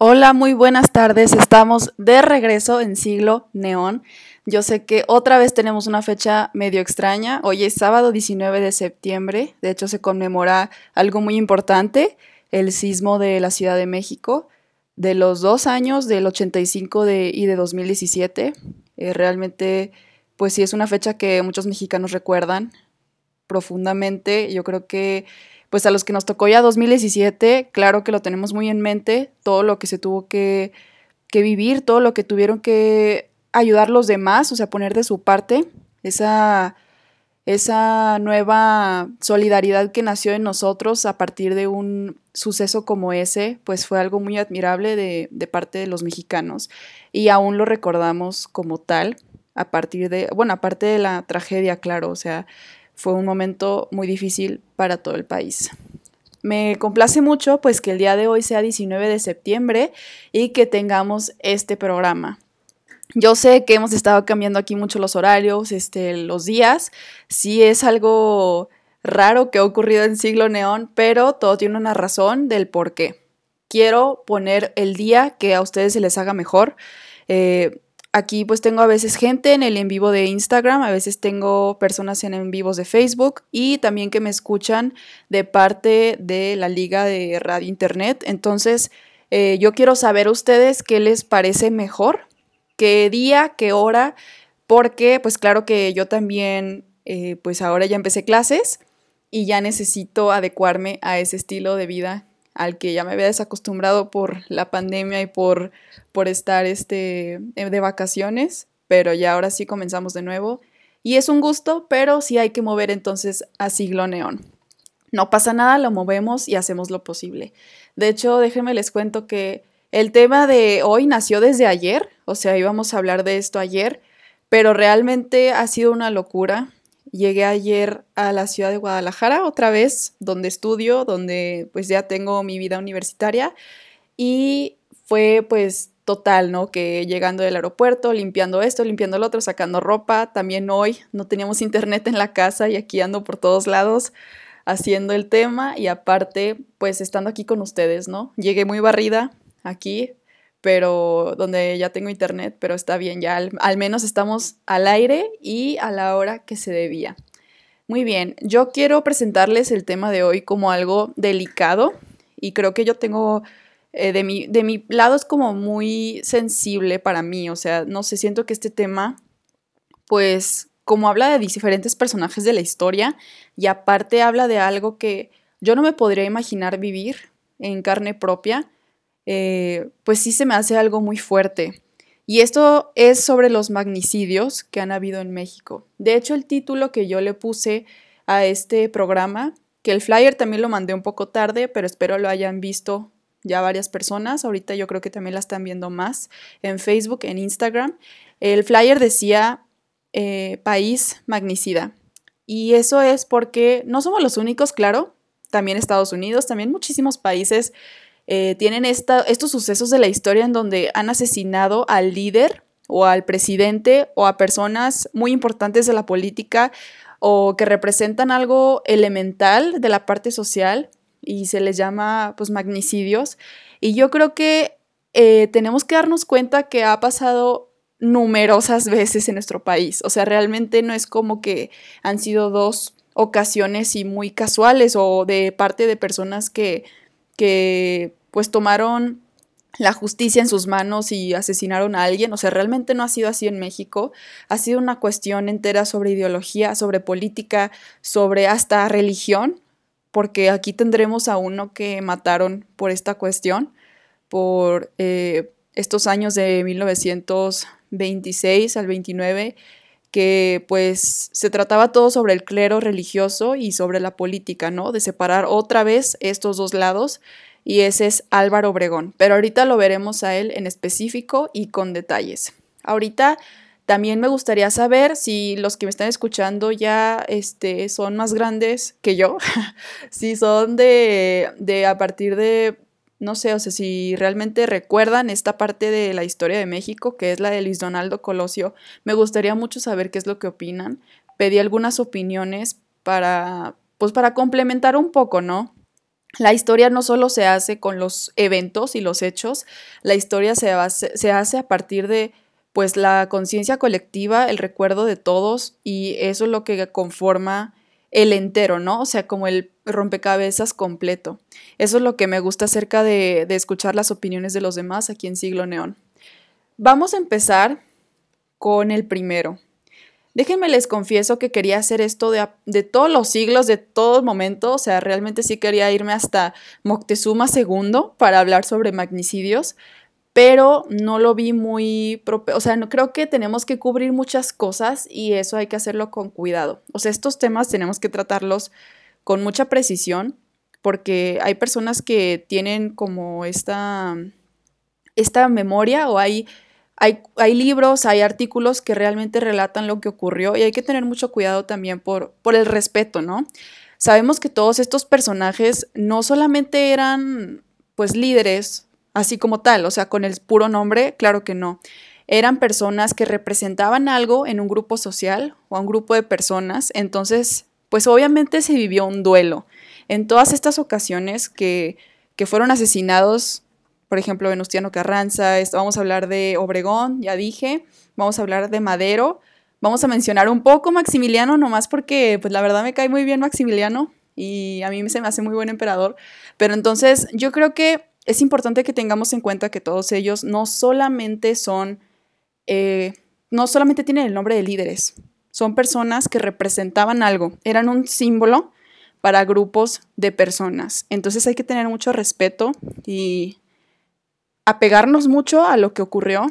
Hola, muy buenas tardes. Estamos de regreso en siglo neón. Yo sé que otra vez tenemos una fecha medio extraña. Hoy es sábado 19 de septiembre. De hecho, se conmemora algo muy importante, el sismo de la Ciudad de México, de los dos años, del 85 de, y de 2017. Eh, realmente, pues sí, es una fecha que muchos mexicanos recuerdan profundamente. Yo creo que pues a los que nos tocó ya 2017, claro que lo tenemos muy en mente, todo lo que se tuvo que, vivir, todo lo que tuvieron que ayudar los demás, o sea, poner de su parte, esa, esa nueva solidaridad que nació en nosotros a partir de un suceso como ese, pues fue algo muy admirable de, de parte de los mexicanos y aún lo recordamos como tal a partir de, bueno, aparte de la tragedia, claro, o sea, fue un momento muy difícil para todo el país. Me complace mucho pues que el día de hoy sea 19 de septiembre y que tengamos este programa. Yo sé que hemos estado cambiando aquí mucho los horarios, este, los días. Sí es algo raro que ha ocurrido en siglo neón, pero todo tiene una razón del por qué. Quiero poner el día que a ustedes se les haga mejor. Eh, Aquí pues tengo a veces gente en el en vivo de Instagram, a veces tengo personas en en vivos de Facebook y también que me escuchan de parte de la Liga de Radio Internet. Entonces eh, yo quiero saber a ustedes qué les parece mejor, qué día, qué hora, porque pues claro que yo también eh, pues ahora ya empecé clases y ya necesito adecuarme a ese estilo de vida al que ya me había desacostumbrado por la pandemia y por, por estar este, eh, de vacaciones, pero ya ahora sí comenzamos de nuevo. Y es un gusto, pero sí hay que mover entonces a siglo neón. No pasa nada, lo movemos y hacemos lo posible. De hecho, déjenme les cuento que el tema de hoy nació desde ayer, o sea, íbamos a hablar de esto ayer, pero realmente ha sido una locura. Llegué ayer a la ciudad de Guadalajara otra vez, donde estudio, donde pues ya tengo mi vida universitaria y fue pues total, ¿no? Que llegando del aeropuerto, limpiando esto, limpiando el otro, sacando ropa, también hoy no teníamos internet en la casa y aquí ando por todos lados haciendo el tema y aparte pues estando aquí con ustedes, ¿no? Llegué muy barrida aquí, pero donde ya tengo internet, pero está bien, ya al, menos estamos al aire y a la hora que se debía. Muy bien, yo quiero presentarles el tema de hoy como algo delicado y creo que yo tengo, eh, de, mi, de mi lado es como muy sensible para mí, o sea, no sé, siento que este tema, pues como habla de diferentes personajes de la historia y aparte habla de algo que yo no me podría imaginar vivir en carne propia, eh, pues sí se me hace algo muy fuerte. Y esto es sobre los magnicidios que han habido en México. De hecho, el título que yo le puse a este programa, que el flyer también lo mandé un poco tarde, pero espero lo hayan visto ya varias personas. Ahorita yo creo que también la están viendo más en Facebook, en Instagram. El flyer decía eh, país magnicida. Y eso es porque no somos los únicos, claro. También Estados Unidos, también muchísimos países eh, tienen estos sucesos de la historia en donde han asesinado al líder o al presidente o a personas muy importantes de la política o que representan algo elemental de la parte social y se les llama pues magnicidios. Y yo creo que eh, tenemos que darnos cuenta que ha pasado numerosas veces en nuestro país. O sea, realmente no es como que han sido dos ocasiones y muy casuales o de parte de personas que, que pues tomaron la justicia en sus manos y asesinaron a alguien. O sea, realmente no ha sido así en México. Ha sido una cuestión entera sobre ideología, sobre política, sobre hasta religión, porque aquí tendremos a uno que mataron por esta cuestión, por eh, estos años de 1926 al 29, que pues se trataba todo sobre el clero religioso y sobre la política, ¿no? De separar otra vez estos dos lados y ese es Álvaro Obregón, pero ahorita lo veremos a él en específico y con detalles. Ahorita también me gustaría saber si los que me están escuchando ya este, son más grandes que yo, si son de, de a partir de, no sé, o sea, si realmente recuerdan esta parte de la historia de México, que es la de Luis Donaldo Colosio, me gustaría mucho saber qué es lo que opinan. Pedí algunas opiniones para, pues para complementar un poco, ¿no? La historia no solo se hace con los eventos y los hechos, la historia se se hace a partir de pues la conciencia colectiva, el recuerdo de todos y eso es lo que conforma el entero, ¿no? O sea, como el rompecabezas completo. Eso es lo que me gusta acerca de, de escuchar las opiniones de los demás aquí en Siglo Neón. Vamos a empezar con el primero. Déjenme les confieso que quería hacer esto de, de todos los siglos, de todo momento, o sea, realmente sí quería irme hasta Moctezuma II para hablar sobre magnicidios, pero no lo vi muy, o sea, no creo que tenemos que cubrir muchas cosas y eso hay que hacerlo con cuidado. O sea, estos temas tenemos que tratarlos con mucha precisión porque hay personas que tienen como esta, esta memoria o hay hay, libros, hay artículos que realmente relatan lo que ocurrió y hay que tener mucho cuidado también por, por el respeto, ¿no? Sabemos que todos estos personajes no solamente eran pues líderes, así como tal, o sea, con el puro nombre, claro que no. Eran personas que representaban algo en un grupo social o a un grupo de personas, entonces, pues obviamente se vivió un duelo. En todas estas ocasiones que, que fueron asesinados por ejemplo, Venustiano Carranza, vamos a hablar de Obregón, ya dije, vamos a hablar de Madero, vamos a mencionar un poco Maximiliano, nomás porque pues la verdad me cae muy bien Maximiliano y a mí se me hace muy buen emperador, pero entonces yo creo que es importante que tengamos en cuenta que todos ellos no solamente son, eh, no solamente tienen el nombre de líderes, son personas que representaban algo, eran un símbolo para grupos de personas. Entonces hay que tener mucho respeto y apegarnos mucho a lo que ocurrió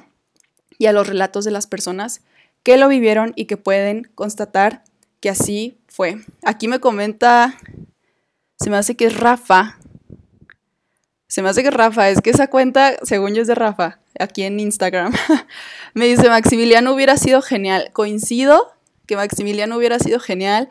y a los relatos de las personas que lo vivieron y que pueden constatar que así fue. Aquí me comenta, se me hace que es Rafa. Se me hace que es Rafa, es que esa cuenta, según yo, es de Rafa, aquí en Instagram. me dice, Maximiliano hubiera sido genial. Coincido que Maximiliano hubiera sido genial.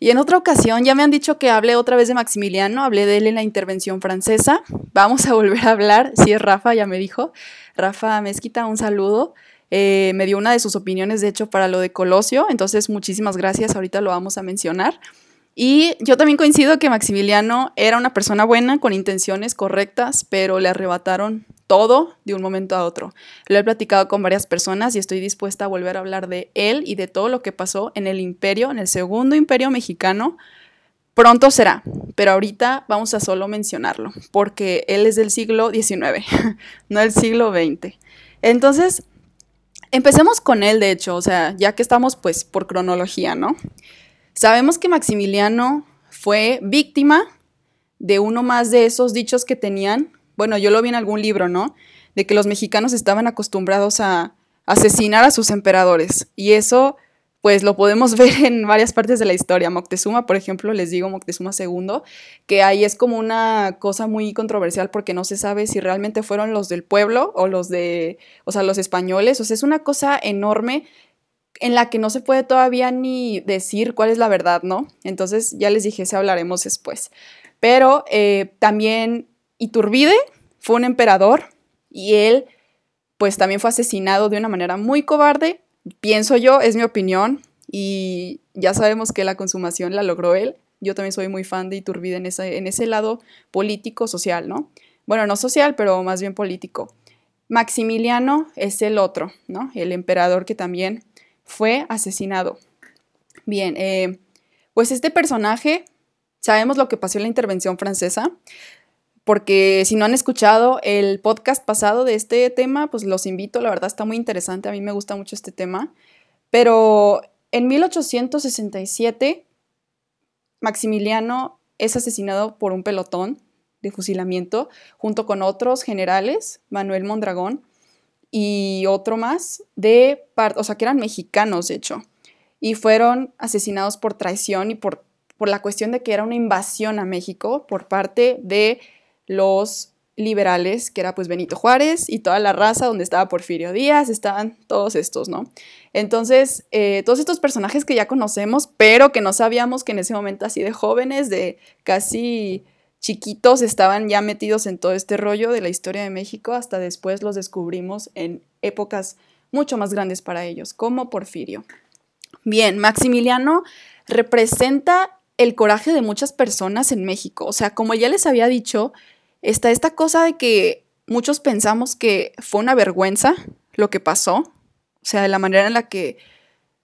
Y en otra ocasión ya me han dicho que hable otra vez de Maximiliano, hablé de él en la intervención francesa. Vamos a volver a hablar, si es Rafa, ya me dijo. Rafa Mezquita, un saludo. Eh, me dio una de sus opiniones, de hecho, para lo de Colosio, entonces muchísimas gracias, ahorita lo vamos a mencionar. Y yo también coincido que Maximiliano era una persona buena, con intenciones correctas, pero le arrebataron todo de un momento a otro. Lo he platicado con varias personas y estoy dispuesta a volver a hablar de él y de todo lo que pasó en el imperio, en el segundo imperio mexicano. Pronto será, pero ahorita vamos a solo mencionarlo, porque él es del siglo XIX, no del siglo XX. Entonces, empecemos con él, de hecho, o sea, ya que estamos pues por cronología, ¿no? Sabemos que Maximiliano fue víctima de uno más de esos dichos que tenían bueno, yo lo vi en algún libro, ¿no? De que los mexicanos estaban acostumbrados a asesinar a sus emperadores. Y eso, pues lo podemos ver en varias partes de la historia. Moctezuma, por ejemplo, les digo Moctezuma II, que ahí es como una cosa muy controversial porque no se sabe si realmente fueron los del pueblo o los de, o sea, los españoles. O sea, es una cosa enorme en la que no se puede todavía ni decir cuál es la verdad, ¿no? Entonces, ya les dije, se hablaremos después. Pero eh, también Iturbide fue un emperador y él pues también fue asesinado de una manera muy cobarde, pienso yo, es mi opinión, y ya sabemos que la consumación la logró él. Yo también soy muy fan de Iturbide en ese, en ese lado político, social, ¿no? Bueno, no social, pero más bien político. Maximiliano es el otro, ¿no? El emperador que también fue asesinado. Bien, eh, pues este personaje, sabemos lo que pasó en la intervención francesa porque si no han escuchado el podcast pasado de este tema, pues los invito, la verdad está muy interesante, a mí me gusta mucho este tema. Pero en 1867, Maximiliano es asesinado por un pelotón de fusilamiento junto con otros generales, Manuel Mondragón y otro más, de o sea, que eran mexicanos, de hecho, y fueron asesinados por traición y por, por la cuestión de que era una invasión a México por parte de los liberales, que era pues Benito Juárez y toda la raza donde estaba Porfirio Díaz, estaban todos estos, ¿no? Entonces, eh, todos estos personajes que ya conocemos, pero que no sabíamos que en ese momento así de jóvenes, de casi chiquitos, estaban ya metidos en todo este rollo de la historia de México, hasta después los descubrimos en épocas mucho más grandes para ellos, como Porfirio. Bien, Maximiliano representa el coraje de muchas personas en México. O sea, como ya les había dicho, está esta cosa de que muchos pensamos que fue una vergüenza lo que pasó, o sea, de la manera en la que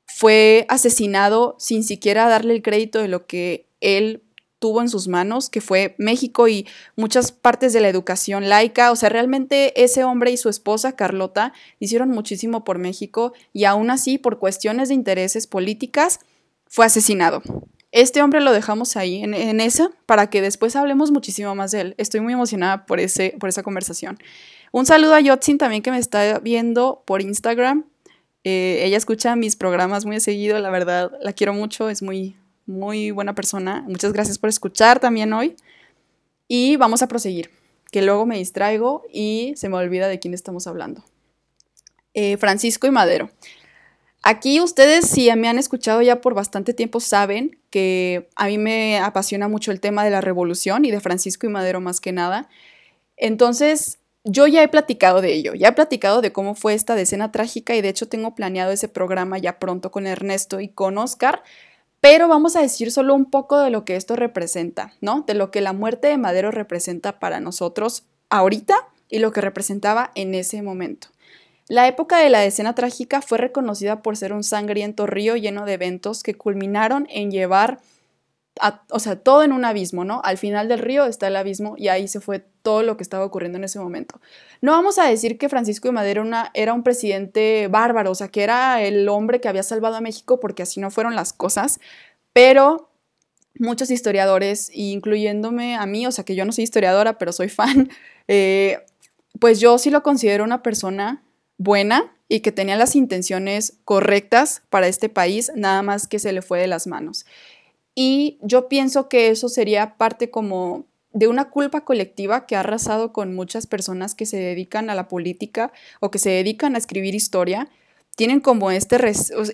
fue asesinado sin siquiera darle el crédito de lo que él tuvo en sus manos, que fue México y muchas partes de la educación laica. O sea, realmente ese hombre y su esposa, Carlota, hicieron muchísimo por México y aún así, por cuestiones de intereses políticas, fue asesinado. Este hombre lo dejamos ahí, en, en esa, para que después hablemos muchísimo más de él. Estoy muy emocionada por, ese, por esa conversación. Un saludo a Yotzin también que me está viendo por Instagram. Eh, ella escucha mis programas muy seguido, la verdad, la quiero mucho, es muy, muy buena persona. Muchas gracias por escuchar también hoy. Y vamos a proseguir, que luego me distraigo y se me olvida de quién estamos hablando. Eh, Francisco y Madero. Aquí ustedes, si me han escuchado ya por bastante tiempo, saben que a mí me apasiona mucho el tema de la revolución y de Francisco y Madero más que nada. Entonces, yo ya he platicado de ello, ya he platicado de cómo fue esta decena trágica y de hecho tengo planeado ese programa ya pronto con Ernesto y con Oscar, pero vamos a decir solo un poco de lo que esto representa, ¿no? De lo que la muerte de Madero representa para nosotros ahorita y lo que representaba en ese momento. La época de la escena trágica fue reconocida por ser un sangriento río lleno de eventos que culminaron en llevar, o sea, todo en un abismo, ¿no? Al final del río está el abismo y ahí se fue todo lo que estaba ocurriendo en ese momento. No vamos a decir que Francisco de Madero era un presidente bárbaro, o sea, que era el hombre que había salvado a México, porque así no fueron las cosas, pero muchos historiadores, incluyéndome a mí, o sea, que yo no soy historiadora, pero soy fan, eh, pues yo sí lo considero una persona buena y que tenía las intenciones correctas para este país, nada más que se le fue de las manos. Y yo pienso que eso sería parte como de una culpa colectiva que ha arrasado con muchas personas que se dedican a la política o que se dedican a escribir historia. Tienen como este,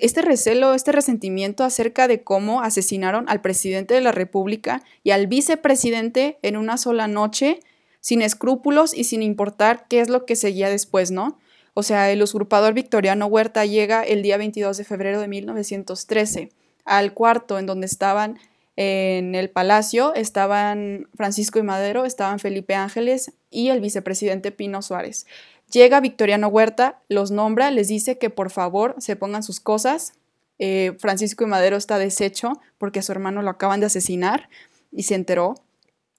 este recelo, este resentimiento acerca de cómo asesinaron al presidente de la República y al vicepresidente en una sola noche, sin escrúpulos y sin importar qué es lo que seguía después, ¿no? O sea, el usurpador Victoriano Huerta llega el día 22 de febrero de 1913 al cuarto en donde estaban en el palacio, estaban Francisco y Madero, estaban Felipe Ángeles y el vicepresidente Pino Suárez. Llega Victoriano Huerta, los nombra, les dice que por favor se pongan sus cosas. Eh, Francisco y Madero está deshecho porque a su hermano lo acaban de asesinar y se enteró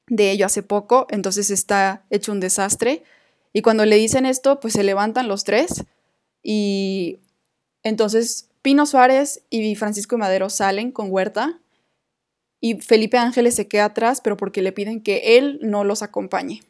de ello hace poco, entonces está hecho un desastre. Y cuando le dicen esto, pues se levantan los tres y entonces Pino Suárez y Francisco de Madero salen con Huerta y Felipe Ángeles se queda atrás, pero porque le piden que él no los acompañe.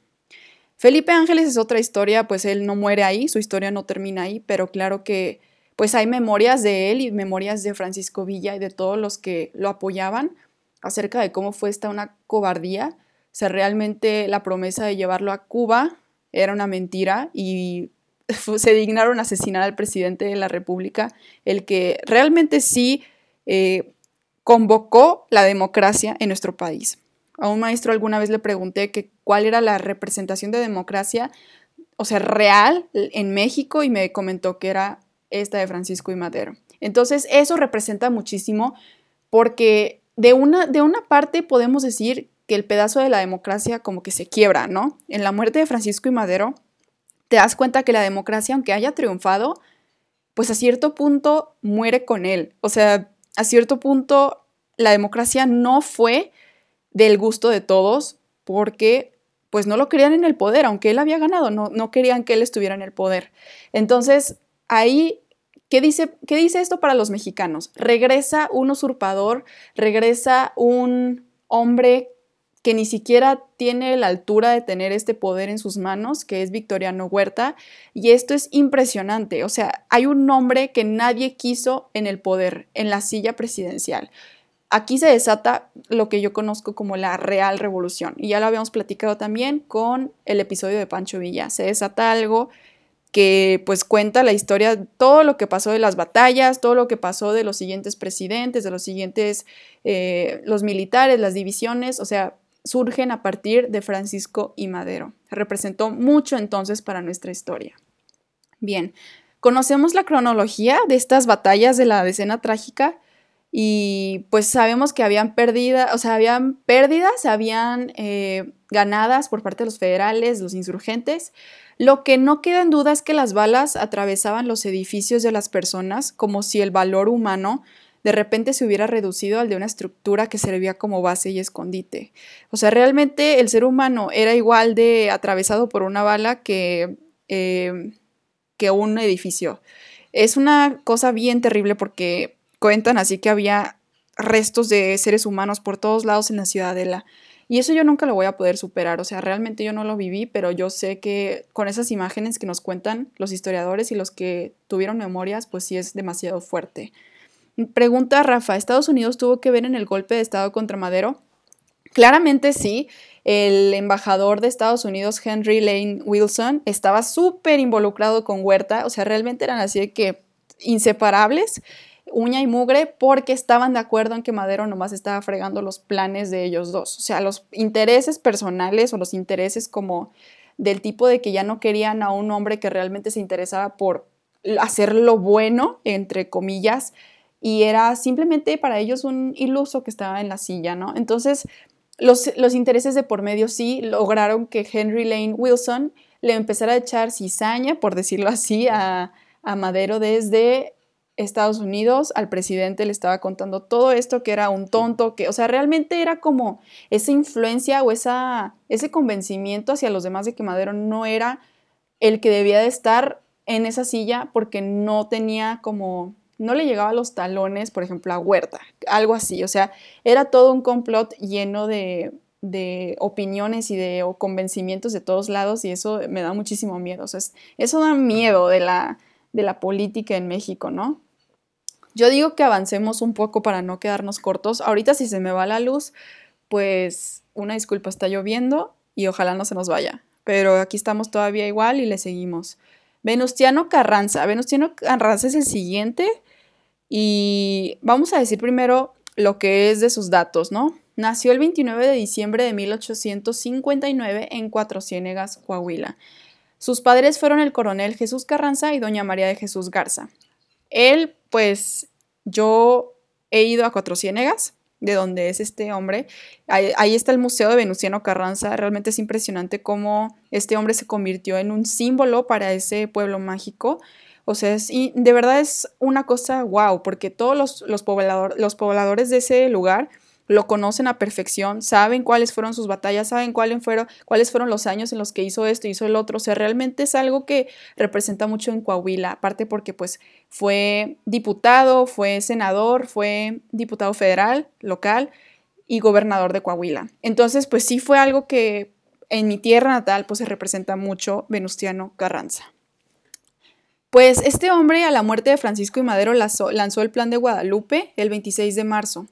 Felipe Ángeles es otra historia, pues él no muere ahí, su historia no termina ahí, pero claro que pues hay memorias de él y memorias de Francisco Villa y de todos los que lo apoyaban acerca de cómo fue esta una cobardía. O sea, realmente la promesa de llevarlo a Cuba era una mentira y se dignaron a asesinar al presidente de la República, el que realmente sí eh, convocó la democracia en nuestro país. A un maestro alguna vez le pregunté que cuál era la representación de democracia, o sea, real en México y me comentó que era esta de Francisco y Madero. Entonces, eso representa muchísimo porque de una, de una parte podemos decir que el pedazo de la democracia como que se quiebra, ¿no? En la muerte de Francisco y Madero, te das cuenta que la democracia, aunque haya triunfado, pues a cierto punto muere con él. O sea, a cierto punto la democracia no fue del gusto de todos porque pues no lo querían en el poder, aunque él había ganado, no, no querían que él estuviera en el poder. Entonces, ahí, ¿qué dice, ¿qué dice esto para los mexicanos? Regresa un usurpador, regresa un hombre que ni siquiera tiene la altura de tener este poder en sus manos, que es Victoriano Huerta, y esto es impresionante, o sea, hay un hombre que nadie quiso en el poder, en la silla presidencial. Aquí se desata lo que yo conozco como la real revolución, y ya lo habíamos platicado también con el episodio de Pancho Villa, se desata algo que pues cuenta la historia, todo lo que pasó de las batallas, todo lo que pasó de los siguientes presidentes, de los siguientes, eh, los militares, las divisiones, o sea, surgen a partir de Francisco y Madero. Representó mucho entonces para nuestra historia. Bien, conocemos la cronología de estas batallas de la decena trágica. y pues sabemos que habían pérdidas, o sea, habían pérdidas, habían eh, ganadas por parte de los federales, los insurgentes. Lo que no queda en duda es que las balas atravesaban los edificios de las personas como si el valor humano de repente se hubiera reducido al de una estructura que servía como base y escondite. O sea, realmente el ser humano era igual de atravesado por una bala que, eh, que un edificio. Es una cosa bien terrible porque cuentan así que había restos de seres humanos por todos lados en la ciudadela. Y eso yo nunca lo voy a poder superar, o sea, realmente yo no lo viví, pero yo sé que con esas imágenes que nos cuentan los historiadores y los que tuvieron memorias, pues sí es demasiado fuerte. Pregunta Rafa, ¿Estados Unidos tuvo que ver en el golpe de Estado contra Madero? Claramente sí. El embajador de Estados Unidos, Henry Lane Wilson, estaba súper involucrado con Huerta, o sea, realmente eran así de que inseparables, uña y mugre, porque estaban de acuerdo en que Madero nomás estaba fregando los planes de ellos dos. O sea, los intereses personales o los intereses como del tipo de que ya no querían a un hombre que realmente se interesaba por hacer lo bueno, entre comillas, y era simplemente para ellos un iluso que estaba en la silla, ¿no? Entonces, los, los intereses de por medio sí lograron que Henry Lane Wilson le empezara a echar cizaña, por decirlo así, a, a Madero desde Estados Unidos, al presidente le estaba contando todo esto, que era un tonto, que, o sea, realmente era como esa influencia o esa, ese convencimiento hacia los demás de que Madero no era el que debía de estar en esa silla porque no tenía como no le llegaba a los talones, por ejemplo, a Huerta, algo así. O sea, era todo un complot lleno de, opiniones y de convencimientos de todos lados y eso me da muchísimo miedo. O sea, eso da miedo de la, de la política en México, ¿no? Yo digo que avancemos un poco para no quedarnos cortos. Ahorita si se me va la luz, pues una disculpa, está lloviendo y ojalá no se nos vaya. Pero aquí estamos todavía igual y le seguimos. Venustiano Carranza. Venustiano Carranza es el siguiente y vamos a decir primero lo que es de sus datos, ¿no? Nació el 29 de diciembre de 1859 en Cuatro Ciénegas, Coahuila. Sus padres fueron el coronel Jesús Carranza y doña María de Jesús Garza. Él, pues, yo he ido a Cuatro Ciénegas, de donde es este hombre. Ahí, está el Museo de Venustiano Carranza. Realmente es impresionante cómo este hombre se convirtió en un símbolo para ese pueblo mágico. O sea, es, y de verdad es una cosa wow, porque todos los, los, los pobladores de ese lugar lo conocen a perfección, saben cuáles fueron sus batallas, saben cuáles fueron, cuáles fueron los años en los que hizo esto, hizo el otro. O sea, realmente es algo que representa mucho en Coahuila, aparte porque pues fue diputado, fue senador, fue diputado federal, local y gobernador de Coahuila. Entonces, pues sí fue algo que en mi tierra natal pues se representa mucho Venustiano Carranza. Pues este hombre a la muerte de Francisco y Madero lanzó, el plan de Guadalupe el 26 de marzo.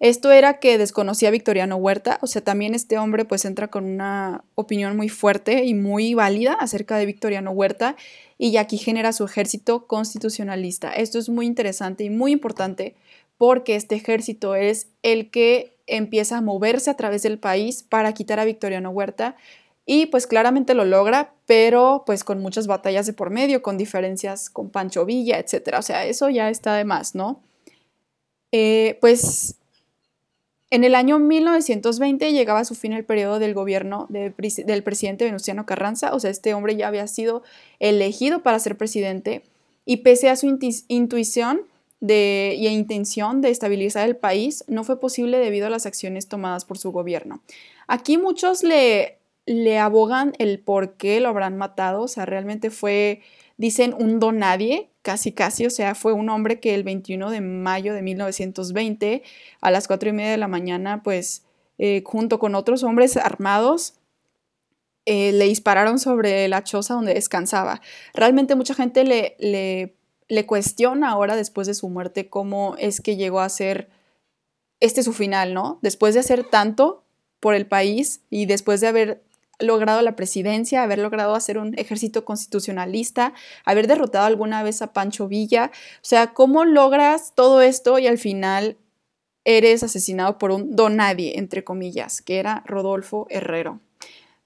Esto era que desconocía a Victoriano Huerta, o sea, también este hombre pues entra con una opinión muy fuerte y muy válida acerca de Victoriano Huerta y aquí genera su ejército constitucionalista. Esto es muy interesante y muy importante porque este ejército es el que empieza a moverse a través del país para quitar a Victoriano Huerta y pues claramente lo logra, pero pues con muchas batallas de por medio, con diferencias con Pancho Villa, etc. O sea, eso ya está de más, ¿no? Eh, pues en el año 1920 llegaba a su fin el periodo del gobierno del presidente Venustiano Carranza, o sea, este hombre ya había sido elegido para ser presidente y pese a su intuición de, y intención de estabilizar el país, no fue posible debido a las acciones tomadas por su gobierno. Aquí muchos le, le abogan el por qué lo habrán matado, o sea, realmente fue, dicen, un don nadie, casi casi, o sea, fue un hombre que el 21 de mayo de 1920 a las 4 y media de la mañana, pues eh, junto con otros hombres armados, eh, le dispararon sobre la choza donde descansaba. Realmente mucha gente le, le cuestiona ahora después de su muerte cómo es que llegó a ser este su final, ¿no? Después de hacer tanto por el país y después de haber logrado la presidencia, haber logrado hacer un ejército constitucionalista, haber derrotado alguna vez a Pancho Villa. O sea, ¿cómo logras todo esto y al final eres asesinado por un don nadie, entre comillas, que era Rodolfo Herrero?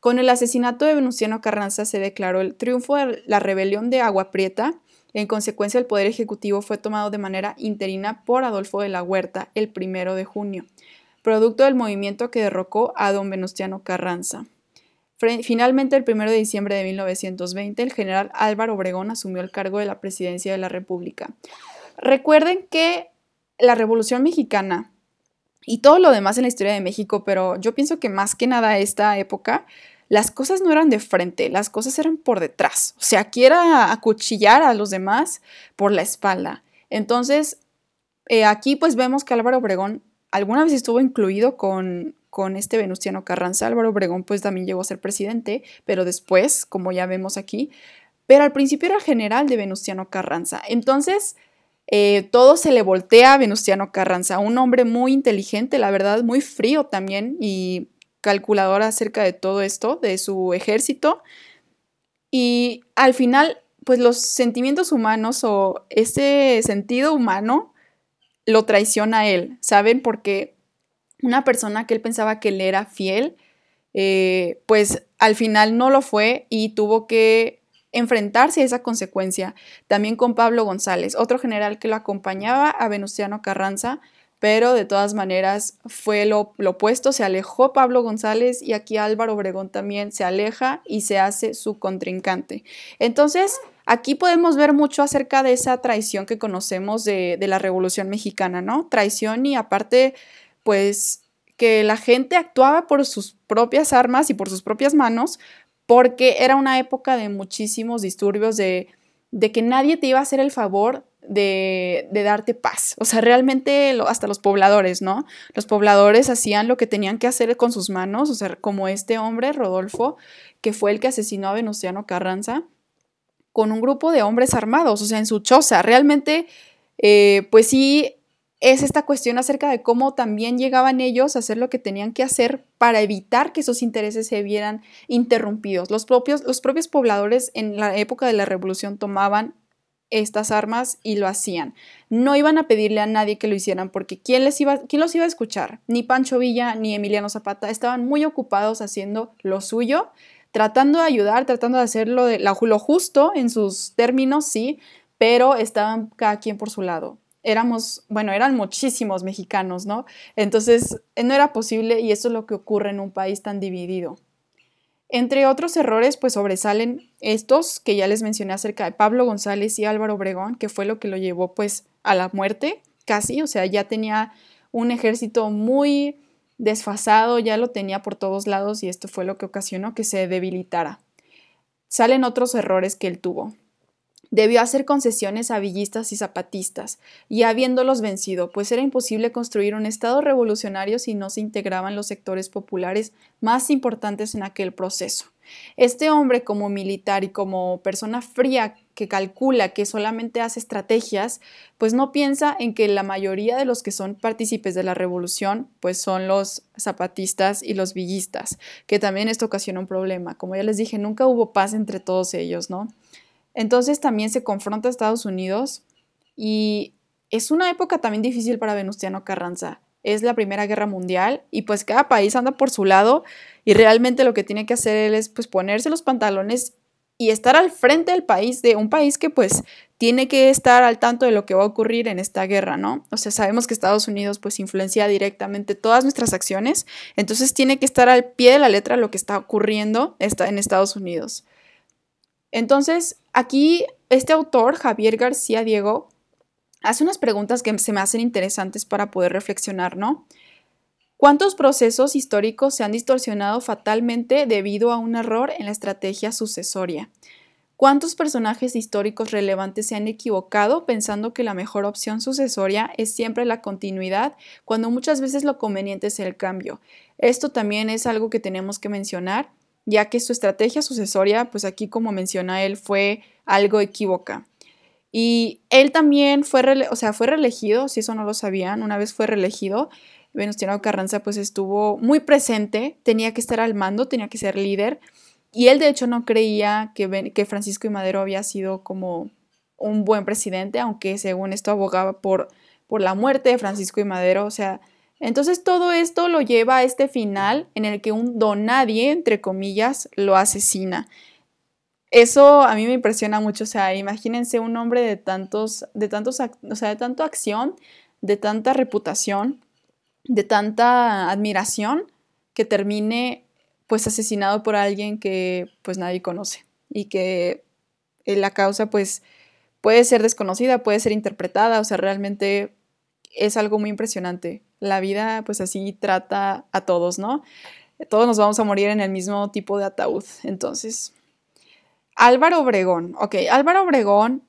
Con el asesinato de Venustiano Carranza se declaró el triunfo de la rebelión de Agua Prieta En consecuencia, el Poder Ejecutivo fue tomado de manera interina por Adolfo de la Huerta el primero de junio, producto del movimiento que derrocó a don Venustiano Carranza. Finalmente, el 1 de diciembre de 1920, el general Álvaro Obregón asumió el cargo de la presidencia de la República. Recuerden que la Revolución Mexicana y todo lo demás en la historia de México, pero yo pienso que más que nada esta época, las cosas no eran de frente, las cosas eran por detrás. O sea, aquí era acuchillar a los demás por la espalda. Entonces, eh, aquí pues vemos que Álvaro Obregón alguna vez estuvo incluido con, con este Venustiano Carranza. Álvaro Obregón pues también llegó a ser presidente, pero después, como ya vemos aquí, pero al principio era general de Venustiano Carranza. Entonces, eh, todo se le voltea a Venustiano Carranza, un hombre muy inteligente, la verdad, muy frío también y calculador acerca de todo esto, de su ejército. Y al final, pues los sentimientos humanos o ese sentido humano lo traiciona él, ¿saben? Porque una persona que él pensaba que le era fiel, eh, pues al final no lo fue y tuvo que enfrentarse a esa consecuencia. También con Pablo González, otro general que lo acompañaba a Venustiano Carranza, pero de todas maneras fue lo, opuesto, se alejó Pablo González y aquí Álvaro Obregón también se aleja y se hace su contrincante. Entonces, aquí podemos ver mucho acerca de esa traición que conocemos de la Revolución Mexicana, ¿no? Traición y aparte pues que la gente actuaba por sus propias armas y por sus propias manos, porque era una época de muchísimos disturbios, de, de que nadie te iba a hacer el favor de, de, darte paz. O sea, realmente hasta los pobladores, ¿no? Los pobladores hacían lo que tenían que hacer con sus manos, o sea, como este hombre, Rodolfo, que fue el que asesinó a Venustiano Carranza, con un grupo de hombres armados, o sea, en su choza. Realmente, eh, pues sí, es esta cuestión acerca de cómo también llegaban ellos a hacer lo que tenían que hacer para evitar que sus intereses se vieran interrumpidos. Los propios, los propios pobladores en la época de la revolución tomaban estas armas y lo hacían. No iban a pedirle a nadie que lo hicieran porque ¿quién, les iba, quién los iba a escuchar? Ni Pancho Villa ni Emiliano Zapata estaban muy ocupados haciendo lo suyo, tratando de ayudar, tratando de hacerlo de, lo justo en sus términos, sí, pero estaban cada quien por su lado éramos, bueno, eran muchísimos mexicanos, ¿no? Entonces, eh, no era posible y eso es lo que ocurre en un país tan dividido. Entre otros errores, pues sobresalen estos que ya les mencioné acerca de Pablo González y Álvaro Obregón, que fue lo que lo llevó pues a la muerte, casi, o sea, ya tenía un ejército muy desfasado, ya lo tenía por todos lados y esto fue lo que ocasionó que se debilitara. Salen otros errores que él tuvo debió hacer concesiones a villistas y zapatistas, y habiéndolos vencido, pues era imposible construir un Estado revolucionario si no se integraban los sectores populares más importantes en aquel proceso. Este hombre como militar y como persona fría que calcula, que solamente hace estrategias, pues no piensa en que la mayoría de los que son partícipes de la revolución, pues son los zapatistas y los villistas, que también esto ocasiona un problema. Como ya les dije, nunca hubo paz entre todos ellos, ¿no? Entonces también se confronta a Estados Unidos y es una época también difícil para Venustiano Carranza. Es la Primera Guerra Mundial y pues cada país anda por su lado y realmente lo que tiene que hacer él es pues ponerse los pantalones y estar al frente del país, de un país que pues tiene que estar al tanto de lo que va a ocurrir en esta guerra, ¿no? O sea, sabemos que Estados Unidos pues influencia directamente todas nuestras acciones, entonces tiene que estar al pie de la letra lo que está ocurriendo en Estados Unidos. Entonces, aquí este autor, Javier García Diego, hace unas preguntas que se me hacen interesantes para poder reflexionar, ¿no? ¿Cuántos procesos históricos se han distorsionado fatalmente debido a un error en la estrategia sucesoria? ¿Cuántos personajes históricos relevantes se han equivocado pensando que la mejor opción sucesoria es siempre la continuidad, cuando muchas veces lo conveniente es el cambio? Esto también es algo que tenemos que mencionar ya que su estrategia sucesoria, pues aquí como menciona él, fue algo equívoca. Y él también fue, o sea, fue reelegido, si eso no lo sabían, una vez fue reelegido, Venustiano Carranza pues estuvo muy presente, tenía que estar al mando, tenía que ser líder, y él de hecho no creía que, que Francisco y Madero había sido como un buen presidente, aunque según esto abogaba por, por la muerte de Francisco y Madero, o sea, entonces todo esto lo lleva a este final en el que un donadie, entre comillas, lo asesina. eso a mí me impresiona mucho, o sea, imagínense un hombre de tantos, de tantos, o sea, de tanta acción, de tanta reputación, de tanta admiración, que termine pues asesinado por alguien que pues nadie conoce y que eh, la causa pues puede ser desconocida, puede ser interpretada, o sea, realmente es algo muy impresionante. La vida pues así trata a todos, ¿no? Todos nos vamos a morir en el mismo tipo de ataúd. Entonces, Álvaro Obregón. Ok, Álvaro Obregón,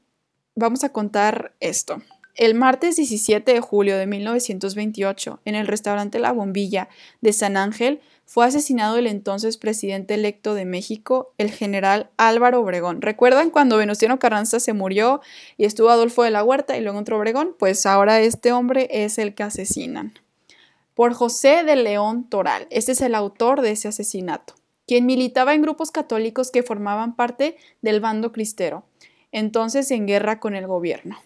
vamos a contar esto. El martes 17 de julio de 1928, en el restaurante La Bombilla de San Ángel, fue asesinado el entonces presidente electo de México, el general Álvaro Obregón. ¿Recuerdan cuando Venustiano Carranza se murió y estuvo Adolfo de la Huerta y luego otro Obregón? Pues ahora este hombre es el que asesinan. Por José de León Toral. Este es el autor de ese asesinato, quien militaba en grupos católicos que formaban parte del bando cristero, entonces en guerra con el gobierno.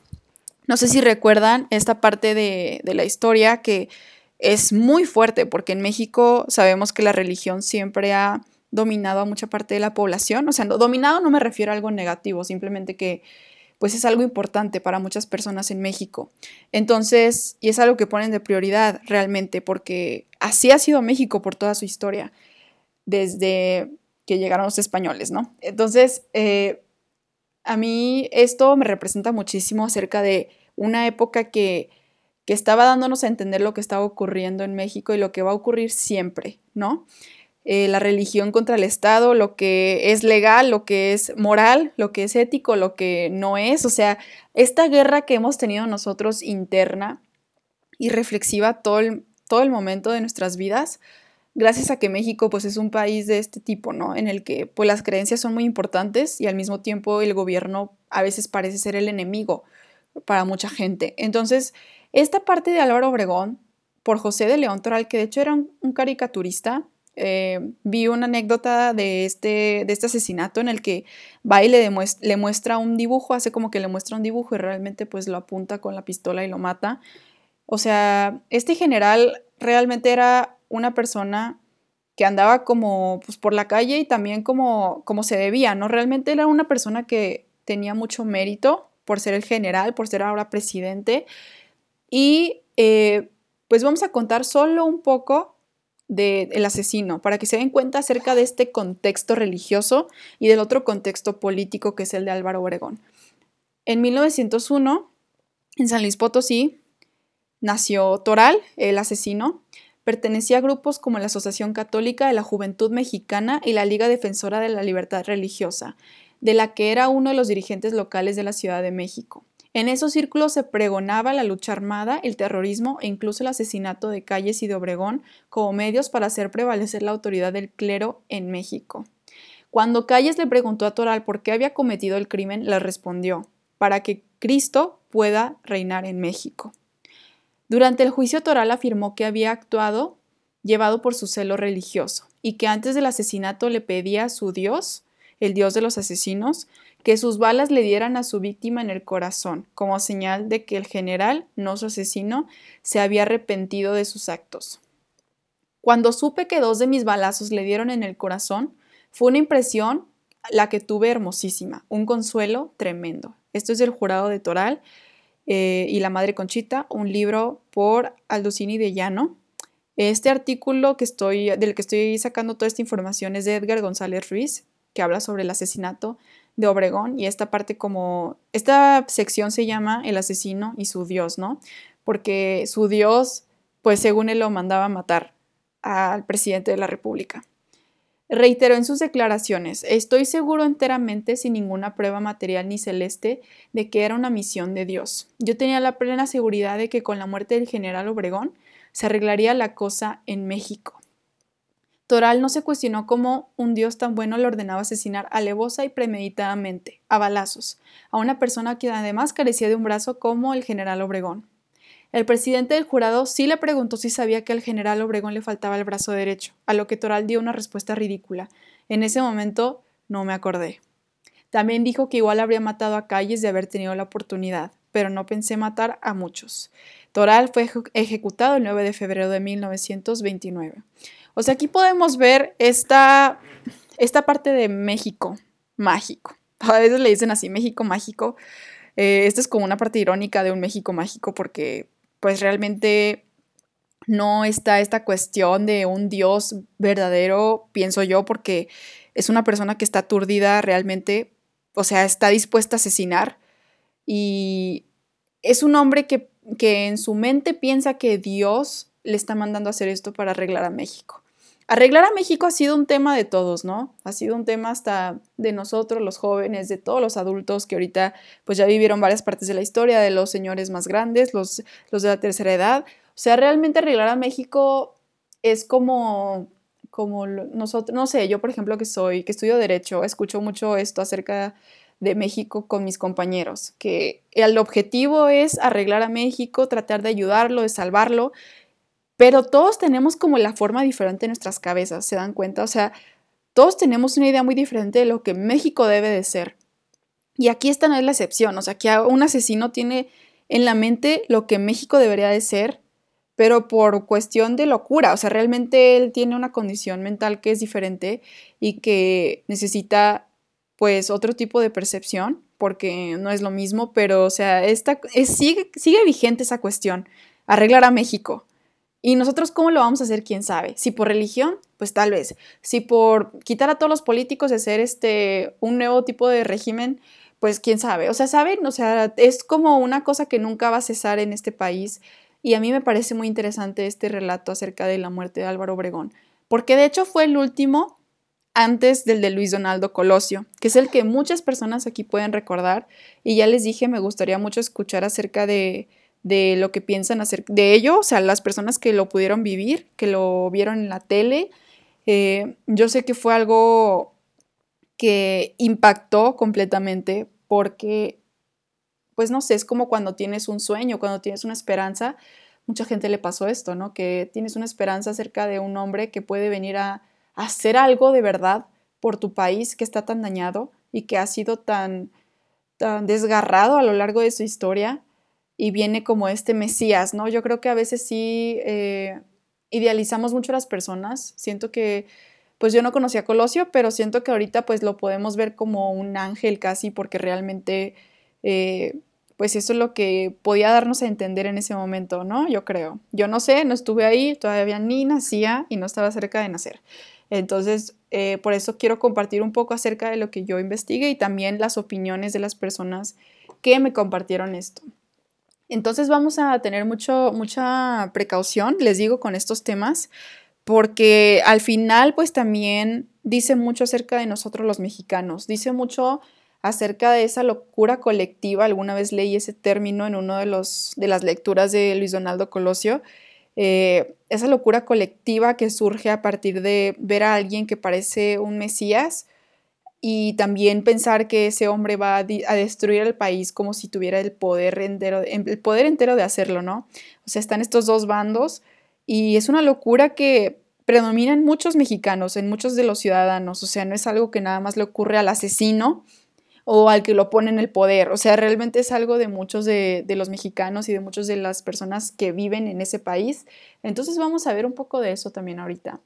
No sé si recuerdan esta parte de, la historia que es muy fuerte porque en México sabemos que la religión siempre ha dominado a mucha parte de la población. O sea, dominado no me refiero a algo negativo, simplemente que pues es algo importante para muchas personas en México. Entonces, y es algo que ponen de prioridad realmente porque así ha sido México por toda su historia, desde que llegaron los españoles, ¿no? Entonces, eh, a mí esto me representa muchísimo acerca de una época que, estaba dándonos a entender lo que estaba ocurriendo en México y lo que va a ocurrir siempre, ¿no? Eh, la religión contra el Estado, lo que es legal, lo que es moral, lo que es ético, lo que no es. O sea, esta guerra que hemos tenido nosotros interna y reflexiva todo el, todo el momento de nuestras vidas, gracias a que México pues es un país de este tipo, ¿no? En el que pues las creencias son muy importantes y al mismo tiempo el gobierno a veces parece ser el enemigo para mucha gente. Entonces, esta parte de Álvaro Obregón por José de León Toral, que de hecho era un, caricaturista, eh, vi una anécdota de este, de este asesinato en el que va y le, le muestra un dibujo, hace como que le muestra un dibujo y realmente pues lo apunta con la pistola y lo mata. O sea, este general realmente era una persona que andaba como pues, por la calle y también como, como se debía, ¿no? Realmente era una persona que tenía mucho mérito por ser el general, por ser ahora presidente. Y eh, pues vamos a contar solo un poco del asesino, para que se den cuenta acerca de este contexto religioso y del otro contexto político que es el de Álvaro Obregón. En 1901, en San Luis Potosí, nació Toral, el asesino, Pertenecía a grupos como la Asociación Católica de la Juventud Mexicana y la Liga Defensora de la Libertad Religiosa, de la que era uno de los dirigentes locales de la Ciudad de México. En esos círculos se pregonaba la lucha armada, el terrorismo e incluso el asesinato de Calles y de Obregón como medios para hacer prevalecer la autoridad del clero en México. Cuando Calles le preguntó a Toral por qué había cometido el crimen, le respondió, para que Cristo pueda reinar en México. Durante el juicio Toral afirmó que había actuado llevado por su celo religioso y que antes del asesinato le pedía a su Dios, el Dios de los asesinos, que sus balas le dieran a su víctima en el corazón, como señal de que el general, no su asesino, se había arrepentido de sus actos. Cuando supe que dos de mis balazos le dieron en el corazón, fue una impresión la que tuve hermosísima, un consuelo tremendo. Esto es del jurado de Toral, eh, y La Madre Conchita, un libro por Aldocini de Llano. Este artículo que estoy, del que estoy sacando toda esta información es de Edgar González Ruiz, que habla sobre el asesinato de Obregón y esta parte como, esta sección se llama El asesino y su Dios, ¿no? Porque su Dios, pues según él lo mandaba matar al presidente de la República. Reiteró en sus declaraciones, estoy seguro enteramente, sin ninguna prueba material ni celeste, de que era una misión de Dios. Yo tenía la plena seguridad de que con la muerte del general Obregón se arreglaría la cosa en México. Toral no se cuestionó cómo un Dios tan bueno le ordenaba asesinar alevosa y premeditadamente, a balazos, a una persona que además carecía de un brazo como el general Obregón. El presidente del jurado sí le preguntó si sabía que al general Obregón le faltaba el brazo derecho, a lo que Toral dio una respuesta ridícula. En ese momento no me acordé. También dijo que igual habría matado a Calles de haber tenido la oportunidad, pero no pensé matar a muchos. Toral fue ejecutado el 9 de febrero de 1929. O sea, aquí podemos ver esta, esta parte de México, mágico. A veces le dicen así, México mágico. Eh, esto es como una parte irónica de un México mágico porque pues realmente no está esta cuestión de un Dios verdadero, pienso yo, porque es una persona que está aturdida realmente, o sea, está dispuesta a asesinar y es un hombre que, que en su mente piensa que Dios le está mandando a hacer esto para arreglar a México. Arreglar a México ha sido un tema de todos, ¿no? Ha sido un tema hasta de nosotros, los jóvenes, de todos los adultos que ahorita pues ya vivieron varias partes de la historia, de los señores más grandes, los, los de la tercera edad. O sea, realmente arreglar a México es como, como nosotros, no sé, yo por ejemplo que soy, que estudio derecho, escucho mucho esto acerca de México con mis compañeros, que el objetivo es arreglar a México, tratar de ayudarlo, de salvarlo, pero todos tenemos como la forma diferente en nuestras cabezas, ¿se dan cuenta? O sea, todos tenemos una idea muy diferente de lo que México debe de ser. Y aquí esta no es la excepción, o sea, que un asesino tiene en la mente lo que México debería de ser, pero por cuestión de locura, o sea, realmente él tiene una condición mental que es diferente y que necesita pues otro tipo de percepción, porque no es lo mismo, pero o sea, esta, sigue, sigue vigente esa cuestión, arreglar a México. ¿Y nosotros cómo lo vamos a hacer? ¿Quién sabe? Si por religión, pues tal vez. Si por quitar a todos los políticos y hacer este, un nuevo tipo de régimen, pues quién sabe. O sea, ¿saben? O sea, es como una cosa que nunca va a cesar en este país. Y a mí me parece muy interesante este relato acerca de la muerte de Álvaro Obregón. Porque de hecho fue el último antes del de Luis Donaldo Colosio, que es el que muchas personas aquí pueden recordar. Y ya les dije, me gustaría mucho escuchar acerca de de lo que piensan hacer de ello, o sea, las personas que lo pudieron vivir, que lo vieron en la tele. Eh, yo sé que fue algo que impactó completamente porque, pues no sé, es como cuando tienes un sueño, cuando tienes una esperanza. Mucha gente le pasó esto, ¿no? Que tienes una esperanza acerca de un hombre que puede venir a hacer algo de verdad por tu país que está tan dañado y que ha sido tan, tan desgarrado a lo largo de su historia y viene como este Mesías, ¿no? Yo creo que a veces sí eh, idealizamos mucho a las personas. Siento que, pues yo no conocía a Colosio, pero siento que ahorita pues lo podemos ver como un ángel casi porque realmente, eh, pues eso es lo que podía darnos a entender en ese momento, ¿no? Yo creo. Yo no sé, no estuve ahí, todavía ni nacía y no estaba cerca de nacer. Entonces, eh, por eso quiero compartir un poco acerca de lo que yo investigué y también las opiniones de las personas que me compartieron esto. Entonces vamos a tener mucho, mucha precaución, les digo, con estos temas, porque al final pues también dice mucho acerca de nosotros los mexicanos, dice mucho acerca de esa locura colectiva, alguna vez leí ese término en una de, de las lecturas de Luis Donaldo Colosio, eh, esa locura colectiva que surge a partir de ver a alguien que parece un Mesías, y también pensar que ese hombre va a, destruir el país como si tuviera el poder, entero, el poder entero de hacerlo, ¿no? O sea, están estos dos bandos y es una locura que predomina en muchos mexicanos, en muchos de los ciudadanos, o sea, no es algo que nada más le ocurre al asesino o al que lo pone en el poder, o sea, realmente es algo de muchos de, los mexicanos y de muchas de las personas que viven en ese país. Entonces vamos a ver un poco de eso también ahorita.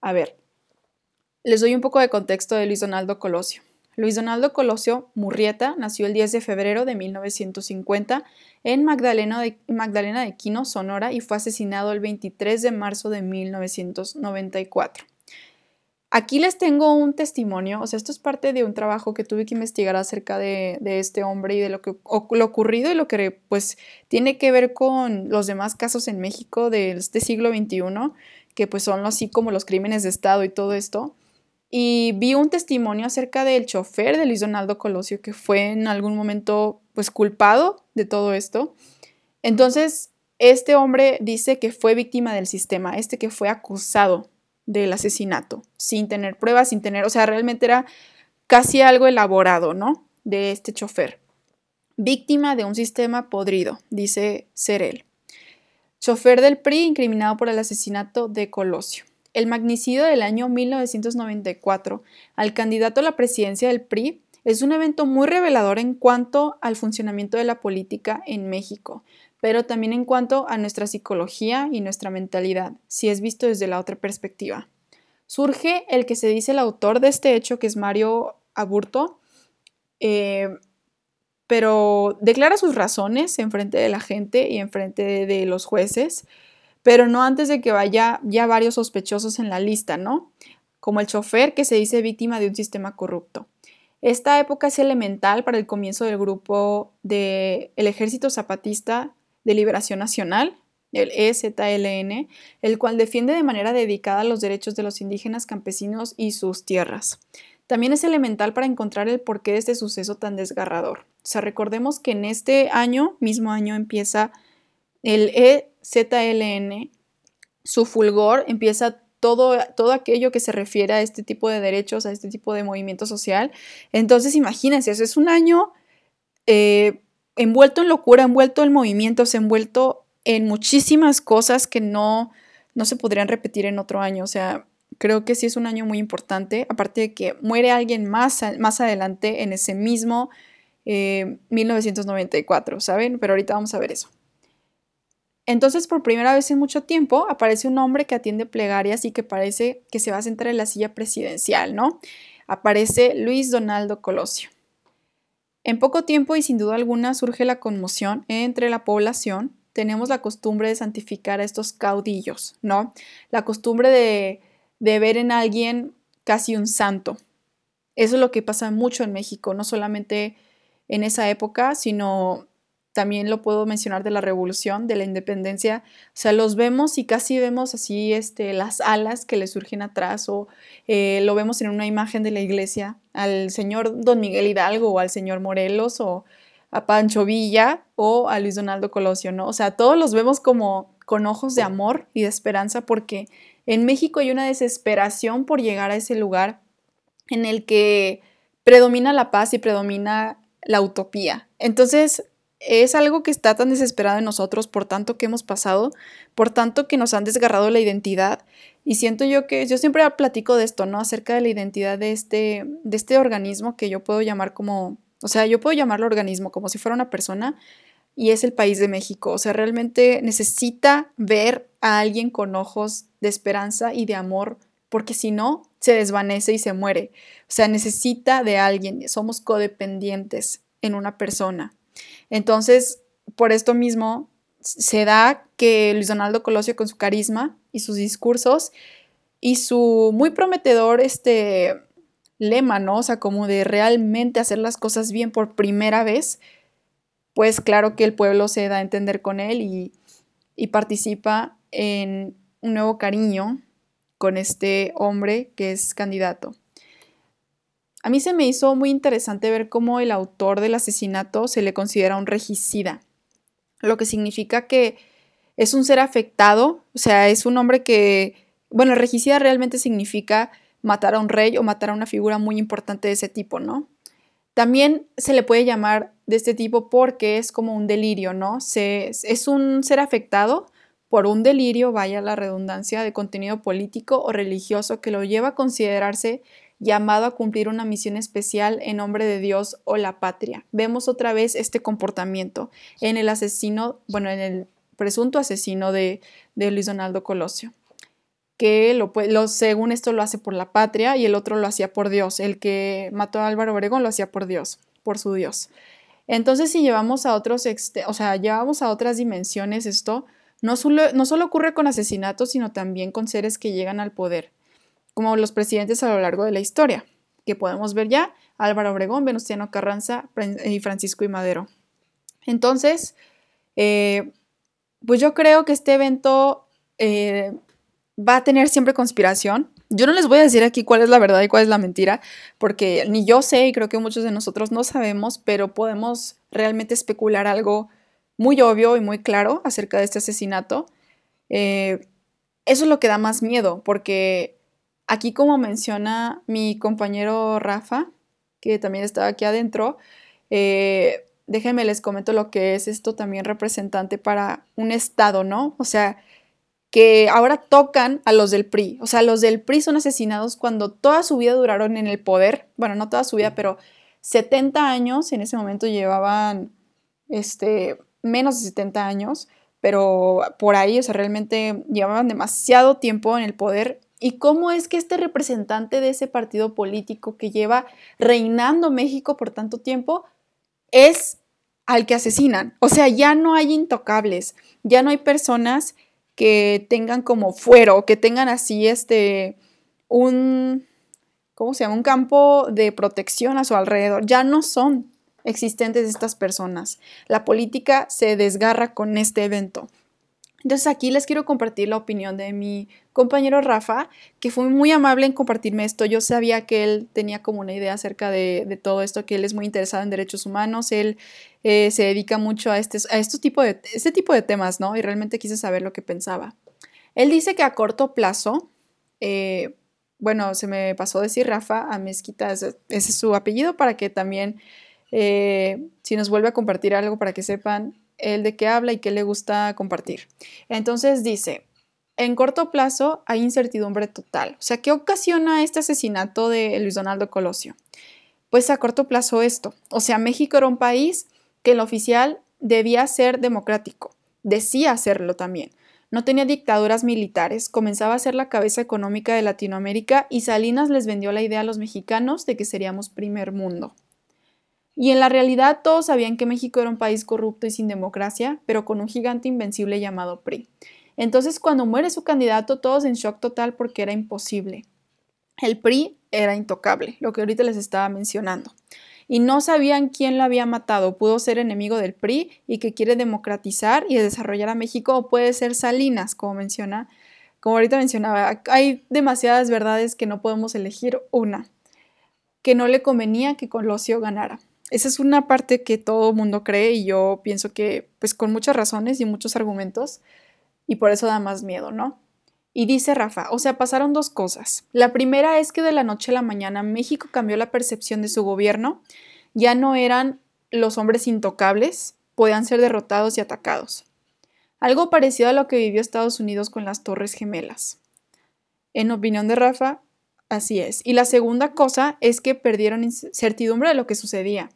A ver, les doy un poco de contexto de Luis Donaldo Colosio. Luis Donaldo Colosio Murrieta nació el 10 de febrero de 1950 en Magdalena de, Magdalena de Quino, Sonora, y fue asesinado el 23 de marzo de 1994. Aquí les tengo un testimonio, o sea, esto es parte de un trabajo que tuve que investigar acerca de, este hombre y de lo, que, ocurrido y lo que pues tiene que ver con los demás casos en México de este siglo XXI, que pues son así como los crímenes de Estado y todo esto y vi un testimonio acerca del chofer de Luis Donaldo Colosio que fue en algún momento pues culpado de todo esto. Entonces, este hombre dice que fue víctima del sistema, este que fue acusado del asesinato, sin tener pruebas, sin tener, o sea, realmente era casi algo elaborado, ¿no? De este chofer. Víctima de un sistema podrido, dice ser él. Chofer del PRI incriminado por el asesinato de Colosio el magnicidio del año 1994 al candidato a la presidencia del PRI es un evento muy revelador en cuanto al funcionamiento de la política en México, pero también en cuanto a nuestra psicología y nuestra mentalidad, si es visto desde la otra perspectiva. Surge el que se dice el autor de este hecho, que es Mario aborto, eh, pero declara sus razones en frente de la gente y en frente de los jueces, pero no antes de que vaya ya varios sospechosos en la lista, ¿no? Como el chofer que se dice víctima de un sistema corrupto. Esta época es elemental para el comienzo del grupo del Ejército Zapatista de Liberación Nacional, el EZLN, el cual defiende de manera dedicada los derechos de los indígenas campesinos y sus tierras. También es elemental para encontrar el porqué de este suceso tan desgarrador. O sea, recordemos que en este año, mismo año, empieza el EZLN, su fulgor, empieza todo, todo aquello que se refiere a este tipo de derechos, a este tipo de movimiento social. Entonces, imagínense, eso es un año eh, envuelto en locura, envuelto en movimientos, envuelto en muchísimas cosas que no, no se podrían repetir en otro año. O sea, creo que sí es un año muy importante, aparte de que muere alguien más, más adelante en ese mismo 1994, eh, ¿saben? Pero ahorita vamos a ver eso. Entonces, por primera vez en mucho tiempo, aparece un hombre que atiende plegarias y que parece que se va a sentar en la silla presidencial, ¿no? Aparece Luis Donaldo Colosio. En poco tiempo y sin duda alguna surge la conmoción entre la población tenemos la costumbre de santificar a estos caudillos, ¿no? La costumbre de, ver en alguien casi un santo. Eso es lo que pasa mucho en México, no solamente en esa época, sino también lo puedo mencionar de la revolución, de la independencia. O sea, los vemos y casi vemos así este, las alas que le surgen atrás o eh, lo vemos en una imagen de la iglesia al señor Don Miguel Hidalgo o al señor Morelos o a Pancho Villa o a Luis Donaldo Colosio, ¿no? O sea, todos los vemos como con ojos de amor y de esperanza porque en México hay una desesperación por llegar a ese lugar en el que predomina la paz y predomina la utopía. Entonces, es algo que está tan desesperado en nosotros por tanto que hemos pasado, por tanto que nos han desgarrado la identidad. Y siento yo que yo siempre platico de esto, ¿no? Acerca de la identidad de este, de este organismo que yo puedo llamar como o sea, yo puedo llamarlo organismo como si fuera una persona y es el país de México. O sea, realmente necesita ver a alguien con ojos de esperanza y de amor, porque si no, se desvanece y se muere. O sea, necesita de alguien. Somos codependientes en una persona. Entonces, por esto mismo, se da que Luis Donaldo Colosio con su carisma y sus discursos y su muy prometedor este, lema, ¿no? O sea, como de realmente hacer las cosas bien por primera vez, pues claro que el pueblo se da a entender con él y, y participa en un nuevo cariño con este hombre que es candidato. A mí se me hizo muy interesante ver cómo el autor del asesinato se le considera un regicida, lo que significa que es un ser afectado, o sea, es un hombre que, bueno, regicida realmente significa matar a un rey o matar a una figura muy importante de ese tipo, ¿no? También se le puede llamar de este tipo porque es como un delirio, ¿no? Es un ser afectado por un delirio, vaya la redundancia, de contenido político o religioso que lo lleva a considerarse llamado a cumplir una misión especial en nombre de Dios o la patria. Vemos otra vez este comportamiento en el asesino, bueno, en el presunto asesino de, Luis Donaldo Colosio que lo, según esto lo hace por la patria y el otro lo hacía por Dios. El que mató a Álvaro Obregón lo hacía por Dios, por su Dios. Entonces, si llevamos a otros, o sea, llevamos a otras dimensiones esto, no solo, no solo ocurre con asesinatos, sino también con seres que llegan al poder, como los presidentes a lo largo de la historia, que podemos ver ya, Álvaro Obregón, Venustiano Carranza y Francisco y Madero. Entonces, eh, pues yo creo que este evento eh, va a tener siempre conspiración. Yo no les voy a decir aquí cuál es la verdad y cuál es la mentira, porque ni yo sé y creo que muchos de nosotros no sabemos, pero podemos realmente especular algo muy obvio y muy claro acerca de este asesinato. Eh, eso es lo que da más miedo, porque aquí como menciona mi compañero Rafa, que también estaba aquí adentro, eh, déjenme les comento lo que es esto también representante para un Estado, ¿no? O sea, que ahora tocan a los del PRI. O sea, los del PRI son asesinados cuando toda su vida duraron en el poder. Bueno, no toda su vida, pero 70 años, en ese momento llevaban este, menos de 70 años, pero por ahí, o sea, realmente llevaban demasiado tiempo en el poder y cómo es que este representante de ese partido político que lleva reinando México por tanto tiempo es al que asesinan. O sea, ya no hay intocables, ya no hay personas que tengan como fuero, que tengan así este, un, ¿cómo se llama? Un campo de protección a su alrededor. Ya no son existentes estas personas. La política se desgarra con este evento. Entonces aquí les quiero compartir la opinión de mi compañero Rafa, que fue muy amable en compartirme esto. Yo sabía que él tenía como una idea acerca de, todo esto, que él es muy interesado en derechos humanos, él eh, se dedica mucho a, este, a este, tipo de, este tipo de temas, ¿no? Y realmente quise saber lo que pensaba. Él dice que a corto plazo, eh, bueno, se me pasó decir Rafa a Mezquita, ese, ese es su apellido, para que también, eh, si nos vuelve a compartir algo, para que sepan el de qué habla y qué le gusta compartir. Entonces dice, en corto plazo hay incertidumbre total. O sea, ¿qué ocasiona este asesinato de Luis Donaldo Colosio? Pues a corto plazo esto. O sea, México era un país que el oficial debía ser democrático, decía serlo también. No tenía dictaduras militares, comenzaba a ser la cabeza económica de Latinoamérica y Salinas les vendió la idea a los mexicanos de que seríamos primer mundo. Y en la realidad todos sabían que México era un país corrupto y sin democracia, pero con un gigante invencible llamado PRI. Entonces cuando muere su candidato todos en shock total porque era imposible. El PRI era intocable, lo que ahorita les estaba mencionando. Y no sabían quién lo había matado. Pudo ser enemigo del PRI y que quiere democratizar y desarrollar a México, o puede ser Salinas, como menciona, como ahorita mencionaba. Hay demasiadas verdades que no podemos elegir una, que no le convenía que Colosio ganara. Esa es una parte que todo mundo cree y yo pienso que, pues con muchas razones y muchos argumentos, y por eso da más miedo, ¿no? Y dice Rafa, o sea, pasaron dos cosas. La primera es que de la noche a la mañana México cambió la percepción de su gobierno. Ya no eran los hombres intocables, podían ser derrotados y atacados. Algo parecido a lo que vivió Estados Unidos con las Torres Gemelas. En opinión de Rafa, Así es. Y la segunda cosa es que perdieron certidumbre de lo que sucedía.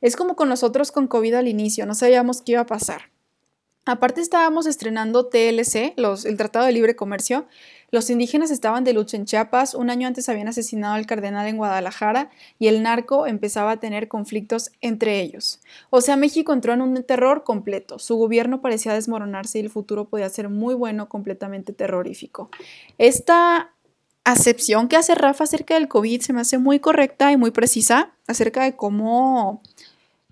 Es como con nosotros con COVID al inicio, no sabíamos qué iba a pasar. Aparte estábamos estrenando TLC, los, el Tratado de Libre Comercio. Los indígenas estaban de lucha en Chiapas, un año antes habían asesinado al cardenal en Guadalajara y el narco empezaba a tener conflictos entre ellos. O sea, México entró en un terror completo. Su gobierno parecía desmoronarse y el futuro podía ser muy bueno, completamente terrorífico. Esta acepción que hace Rafa acerca del COVID se me hace muy correcta y muy precisa acerca de cómo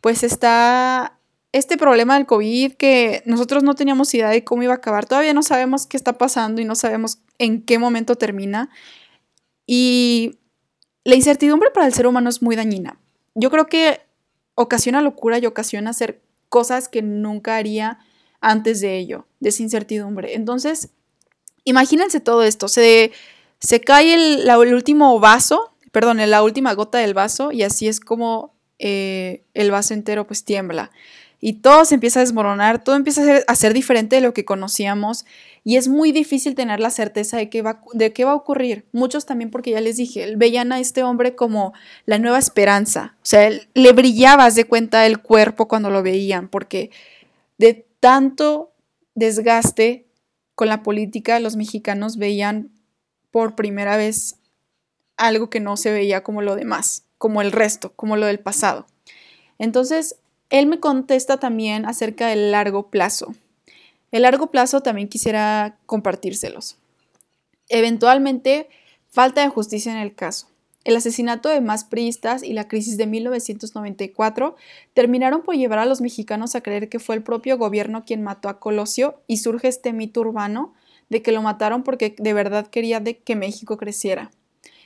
pues está este problema del COVID que nosotros no teníamos idea de cómo iba a acabar. Todavía no sabemos qué está pasando y no sabemos en qué momento termina. Y la incertidumbre para el ser humano es muy dañina. Yo creo que ocasiona locura y ocasiona hacer cosas que nunca haría antes de ello, de esa incertidumbre. Entonces, imagínense todo esto. Se se cae el, último vaso, perdón, la última gota del vaso y así es como eh, el vaso entero pues tiembla. Y todo se empieza a desmoronar, todo empieza a ser, diferente de lo que conocíamos y es muy difícil tener la certeza de, qué va a ocurrir. Muchos también porque ya les dije, veían a este hombre como la nueva esperanza. O sea, le brillaba de cuenta el cuerpo cuando lo veían porque de tanto desgaste con la política los mexicanos veían por primera vez algo que no se veía como lo demás, como el resto, como lo del pasado. Entonces, él me contesta también acerca del largo plazo. El largo plazo también quisiera compartírselos. Eventualmente, falta de justicia en el caso. El asesinato de más priistas y la crisis de 1994 terminaron por llevar a los mexicanos a creer que fue el propio gobierno quien mató a Colosio y surge este mito urbano de que lo mataron porque de verdad quería de que México creciera.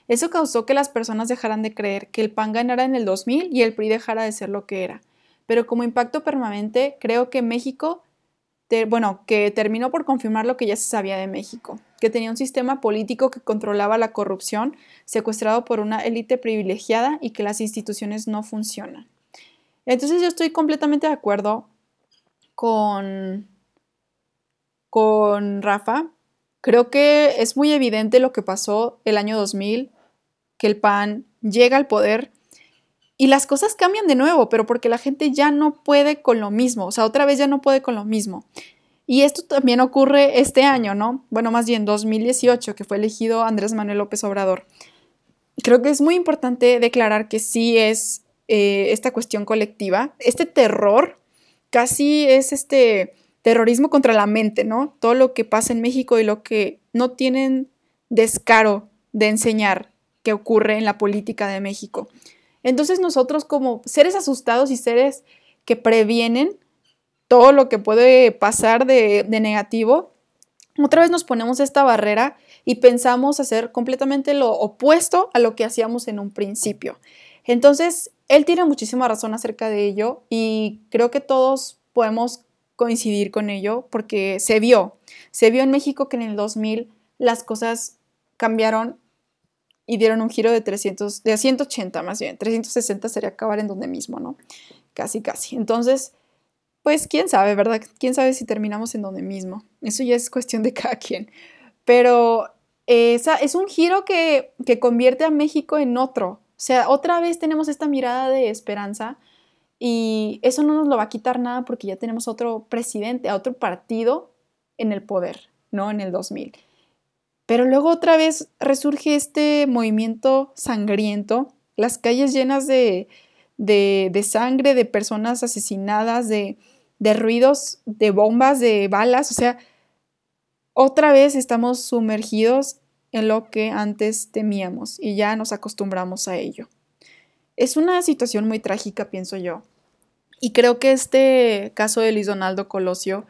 Eso causó que las personas dejaran de creer que el PAN ganara en el 2000 y el PRI dejara de ser lo que era. Pero como impacto permanente, creo que México, bueno, que terminó por confirmar lo que ya se sabía de México, que tenía un sistema político que controlaba la corrupción, secuestrado por una élite privilegiada y que las instituciones no funcionan. Entonces yo estoy completamente de acuerdo con con Rafa, creo que es muy evidente lo que pasó el año 2000, que el PAN llega al poder y las cosas cambian de nuevo, pero porque la gente ya no puede con lo mismo, o sea, otra vez ya no puede con lo mismo. Y esto también ocurre este año, ¿no? Bueno, más bien 2018, que fue elegido Andrés Manuel López Obrador. Creo que es muy importante declarar que sí es eh, esta cuestión colectiva. Este terror casi es este terrorismo contra la mente, ¿no? Todo lo que pasa en México y lo que no tienen descaro de enseñar que ocurre en la política de México. Entonces nosotros como seres asustados y seres que previenen todo lo que puede pasar de, negativo, otra vez nos ponemos esta barrera y pensamos hacer completamente lo opuesto a lo que hacíamos en un principio. Entonces, él tiene muchísima razón acerca de ello y creo que todos podemos coincidir con ello porque se vio, se vio en México que en el 2000 las cosas cambiaron y dieron un giro de 300, de 180 más bien, 360 sería acabar en donde mismo, ¿no? Casi, casi. Entonces, pues quién sabe, ¿verdad? Quién sabe si terminamos en donde mismo. Eso ya es cuestión de cada quien. Pero esa, es un giro que, que convierte a México en otro. O sea, otra vez tenemos esta mirada de esperanza y eso no nos lo va a quitar nada porque ya tenemos otro presidente, a otro partido en el poder, ¿no? En el 2000. Pero luego otra vez resurge este movimiento sangriento, las calles llenas de, de, de sangre, de personas asesinadas, de, de ruidos, de bombas, de balas, o sea, otra vez estamos sumergidos en lo que antes temíamos y ya nos acostumbramos a ello. Es una situación muy trágica, pienso yo. Y creo que este caso de Luis Donaldo Colosio,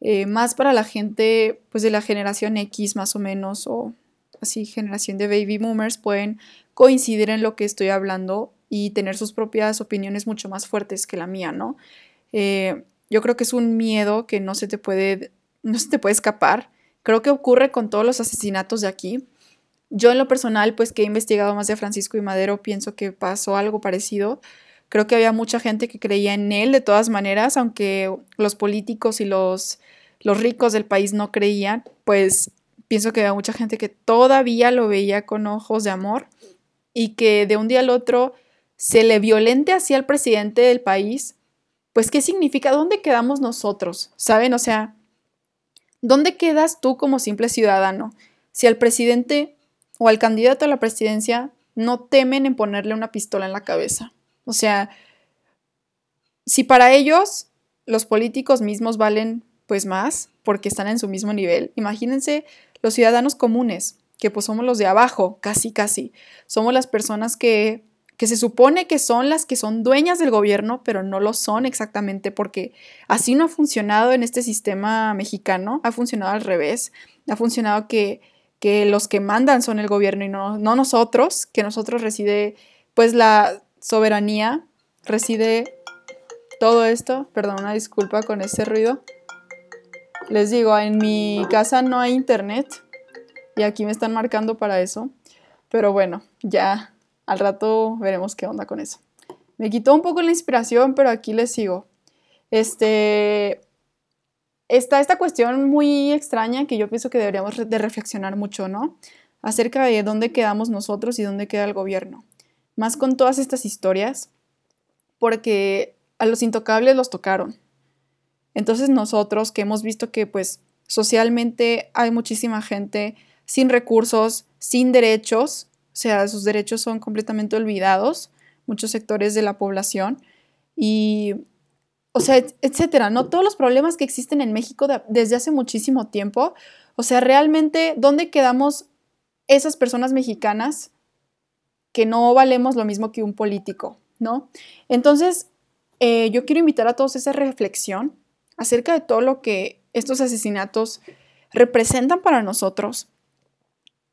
eh, más para la gente pues de la generación X más o menos, o así generación de baby boomers, pueden coincidir en lo que estoy hablando y tener sus propias opiniones mucho más fuertes que la mía, ¿no? Eh, yo creo que es un miedo que no se te puede, no se te puede escapar. Creo que ocurre con todos los asesinatos de aquí. Yo en lo personal, pues que he investigado más de Francisco y Madero, pienso que pasó algo parecido. Creo que había mucha gente que creía en él de todas maneras, aunque los políticos y los, los ricos del país no creían, pues pienso que había mucha gente que todavía lo veía con ojos de amor y que de un día al otro se le violente hacia el presidente del país pues, ¿qué significa? ¿Dónde quedamos nosotros? ¿Saben? O sea, ¿dónde quedas tú como simple ciudadano? Si al presidente o al candidato a la presidencia no temen en ponerle una pistola en la cabeza. O sea, si para ellos los políticos mismos valen pues más porque están en su mismo nivel, imagínense los ciudadanos comunes, que pues somos los de abajo, casi, casi. Somos las personas que que se supone que son las que son dueñas del gobierno, pero no lo son exactamente porque así no ha funcionado en este sistema mexicano, ha funcionado al revés, ha funcionado que, que los que mandan son el gobierno y no, no nosotros, que nosotros reside pues la soberanía, reside todo esto, perdón, una disculpa con ese ruido. Les digo, en mi casa no hay internet y aquí me están marcando para eso, pero bueno, ya al rato veremos qué onda con eso. Me quitó un poco la inspiración, pero aquí les sigo. Este, está esta cuestión muy extraña que yo pienso que deberíamos de reflexionar mucho, ¿no? Acerca de dónde quedamos nosotros y dónde queda el gobierno. Más con todas estas historias, porque a los intocables los tocaron. Entonces nosotros que hemos visto que pues socialmente hay muchísima gente sin recursos, sin derechos, o sea, sus derechos son completamente olvidados, muchos sectores de la población y, o sea, etcétera, ¿no? Todos los problemas que existen en México desde hace muchísimo tiempo, o sea, realmente, ¿dónde quedamos esas personas mexicanas que no valemos lo mismo que un político, ¿no? Entonces, eh, yo quiero invitar a todos a esa reflexión acerca de todo lo que estos asesinatos representan para nosotros,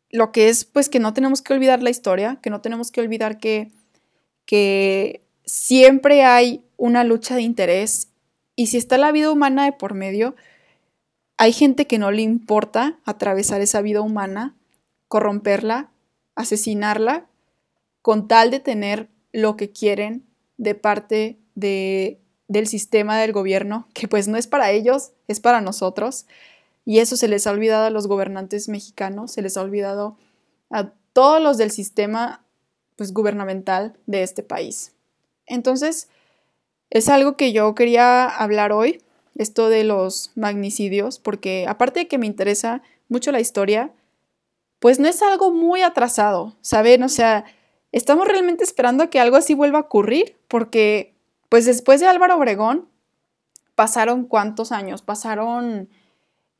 lo que es pues que no tenemos que olvidar la historia, que no tenemos que olvidar que, que siempre hay una lucha de interés y si está la vida humana de por medio, hay gente que no le importa atravesar esa vida humana, corromperla, asesinarla, con tal de tener lo que quieren de parte de, del sistema del gobierno, que pues no es para ellos, es para nosotros. Y eso se les ha olvidado a los gobernantes mexicanos, se les ha olvidado a todos los del sistema pues, gubernamental de este país. Entonces, es algo que yo quería hablar hoy esto de los magnicidios, porque aparte de que me interesa mucho la historia, pues no es algo muy atrasado, ¿saben? O sea, estamos realmente esperando a que algo así vuelva a ocurrir, porque pues después de Álvaro Obregón, pasaron cuántos años, pasaron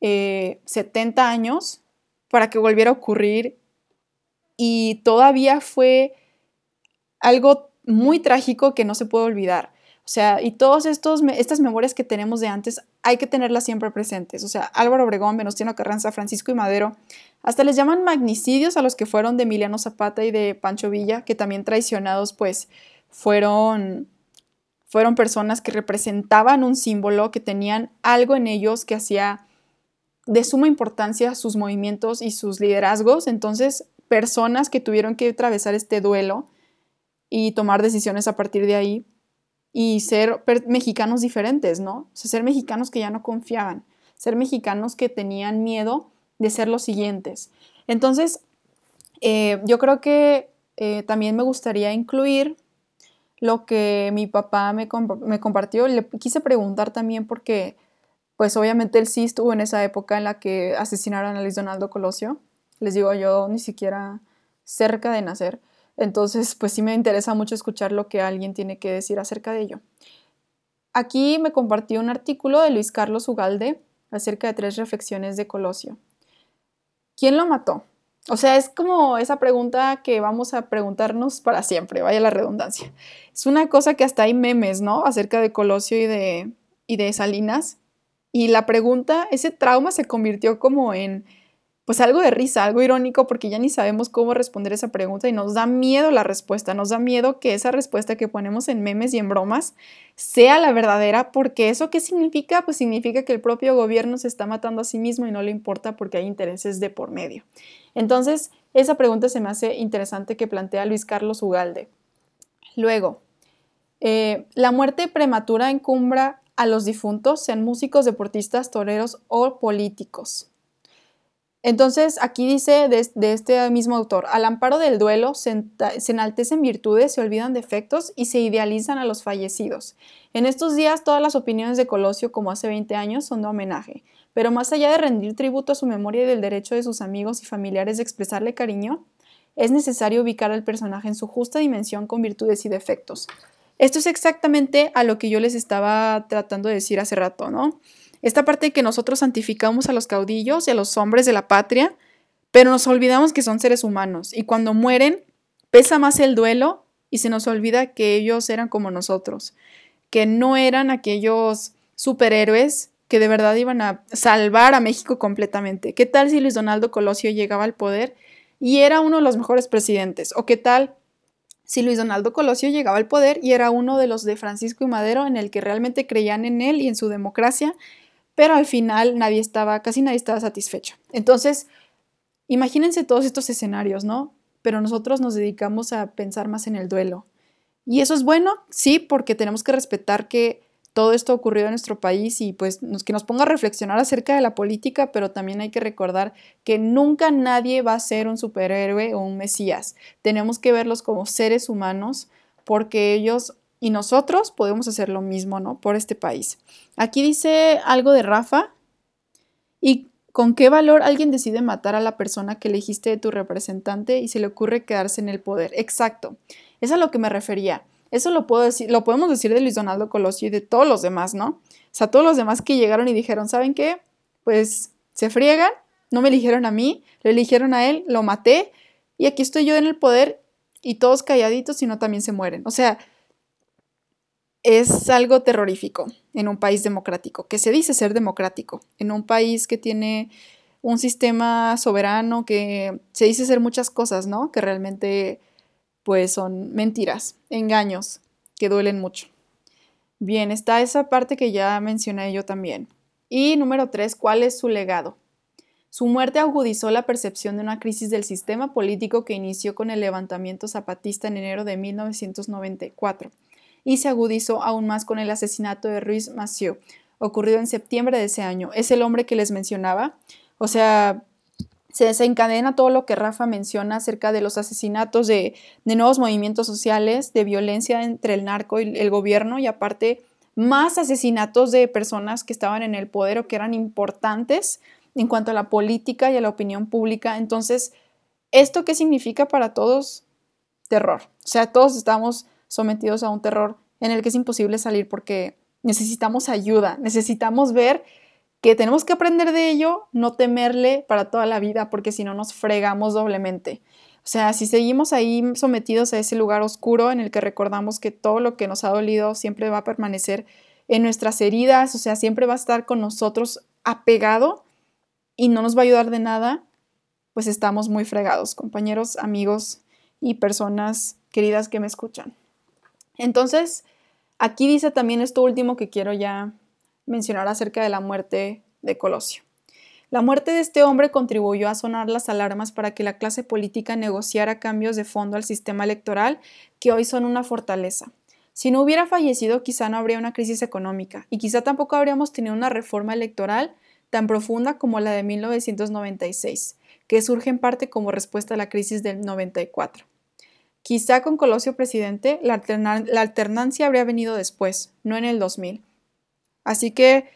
70 eh, años para que volviera a ocurrir y todavía fue algo muy trágico que no se puede olvidar. O sea, y todas estas memorias que tenemos de antes hay que tenerlas siempre presentes. O sea, Álvaro Obregón, Venustiano Carranza, Francisco y Madero, hasta les llaman magnicidios a los que fueron de Emiliano Zapata y de Pancho Villa, que también traicionados, pues fueron, fueron personas que representaban un símbolo, que tenían algo en ellos que hacía de suma importancia sus movimientos y sus liderazgos. Entonces, personas que tuvieron que atravesar este duelo y tomar decisiones a partir de ahí y ser mexicanos diferentes, ¿no? O sea, ser mexicanos que ya no confiaban, ser mexicanos que tenían miedo de ser los siguientes. Entonces, eh, yo creo que eh, también me gustaría incluir lo que mi papá me, me, compartió. Le quise preguntar también porque, pues obviamente él sí estuvo en esa época en la que asesinaron a Luis Donaldo Colosio. Les digo, yo ni siquiera cerca de nacer. Entonces, pues sí me interesa mucho escuchar lo que alguien tiene que decir acerca de ello. Aquí me compartió un artículo de Luis Carlos Ugalde acerca de tres reflexiones de Colosio. ¿Quién lo mató? O sea, es como esa pregunta que vamos a preguntarnos para siempre, vaya la redundancia. Es una cosa que hasta hay memes, ¿no? Acerca de Colosio y de, y de Salinas. Y la pregunta, ese trauma se convirtió como en pues algo de risa, algo irónico, porque ya ni sabemos cómo responder esa pregunta y nos da miedo la respuesta, nos da miedo que esa respuesta que ponemos en memes y en bromas sea la verdadera, porque eso qué significa? Pues significa que el propio gobierno se está matando a sí mismo y no le importa porque hay intereses de por medio. Entonces, esa pregunta se me hace interesante que plantea Luis Carlos Ugalde. Luego, eh, la muerte prematura encumbra a los difuntos, sean músicos, deportistas, toreros o políticos. Entonces, aquí dice de, este mismo autor, al amparo del duelo se, enaltecen virtudes, se olvidan defectos y se idealizan a los fallecidos. En estos días todas las opiniones de Colosio, como hace 20 años, son de homenaje, pero más allá de rendir tributo a su memoria y del derecho de sus amigos y familiares de expresarle cariño, es necesario ubicar al personaje en su justa dimensión con virtudes y defectos. Esto es exactamente a lo que yo les estaba tratando de decir hace rato, ¿no? Esta parte de que nosotros santificamos a los caudillos y a los hombres de la patria, pero nos olvidamos que son seres humanos y cuando mueren pesa más el duelo y se nos olvida que ellos eran como nosotros, que no eran aquellos superhéroes que de verdad iban a salvar a México completamente. ¿Qué tal si Luis Donaldo Colosio llegaba al poder y era uno de los mejores presidentes? ¿O qué tal si Luis Donaldo Colosio llegaba al poder y era uno de los de Francisco y Madero en el que realmente creían en él y en su democracia pero al final nadie estaba, casi nadie estaba satisfecho. Entonces, imagínense todos estos escenarios, ¿no? Pero nosotros nos dedicamos a pensar más en el duelo. Y eso es bueno, sí, porque tenemos que respetar que todo esto ocurrido en nuestro país y pues que nos ponga a reflexionar acerca de la política, pero también hay que recordar que nunca nadie va a ser un superhéroe o un mesías. Tenemos que verlos como seres humanos porque ellos y nosotros podemos hacer lo mismo, ¿no? Por este país. Aquí dice algo de Rafa. ¿Y con qué valor alguien decide matar a la persona que elegiste de tu representante y se le ocurre quedarse en el poder? Exacto. Es a lo que me refería. Eso lo puedo decir, lo podemos decir de Luis Donaldo Colosio y de todos los demás, ¿no? O sea, todos los demás que llegaron y dijeron, ¿saben qué? Pues se friegan, no me eligieron a mí, lo eligieron a él, lo maté y aquí estoy yo en el poder y todos calladitos y no también se mueren. O sea, es algo terrorífico en un país democrático, que se dice ser democrático, en un país que tiene un sistema soberano, que se dice ser muchas cosas, ¿no? Que realmente pues son mentiras, engaños, que duelen mucho. Bien, está esa parte que ya mencioné yo también. Y número tres, ¿cuál es su legado? Su muerte agudizó la percepción de una crisis del sistema político que inició con el levantamiento zapatista en enero de 1994 y se agudizó aún más con el asesinato de Ruiz Massieu, ocurrido en septiembre de ese año. Es el hombre que les mencionaba. O sea, se desencadena todo lo que Rafa menciona acerca de los asesinatos, de, nuevos movimientos sociales, de violencia entre el narco y el gobierno y aparte más asesinatos de personas que estaban en el poder o que eran importantes en cuanto a la política y a la opinión pública. Entonces, ¿esto qué significa para todos? Terror. O sea, todos estamos sometidos a un terror en el que es imposible salir porque necesitamos ayuda, necesitamos ver que tenemos que aprender de ello, no temerle para toda la vida, porque si no nos fregamos doblemente. O sea, si seguimos ahí sometidos a ese lugar oscuro en el que recordamos que todo lo que nos ha dolido siempre va a permanecer en nuestras heridas, o sea, siempre va a estar con nosotros apegado y no nos va a ayudar de nada, pues estamos muy fregados, compañeros, amigos y personas queridas que me escuchan. Entonces, aquí dice también esto último que quiero ya mencionar acerca de la muerte de Colosio. La muerte de este hombre contribuyó a sonar las alarmas para que la clase política negociara cambios de fondo al sistema electoral que hoy son una fortaleza. Si no hubiera fallecido, quizá no habría una crisis económica y quizá tampoco habríamos tenido una reforma electoral tan profunda como la de 1996, que surge en parte como respuesta a la crisis del 94. Quizá con Colosio presidente, la, alternancia habría venido después, no en el 2000. Así que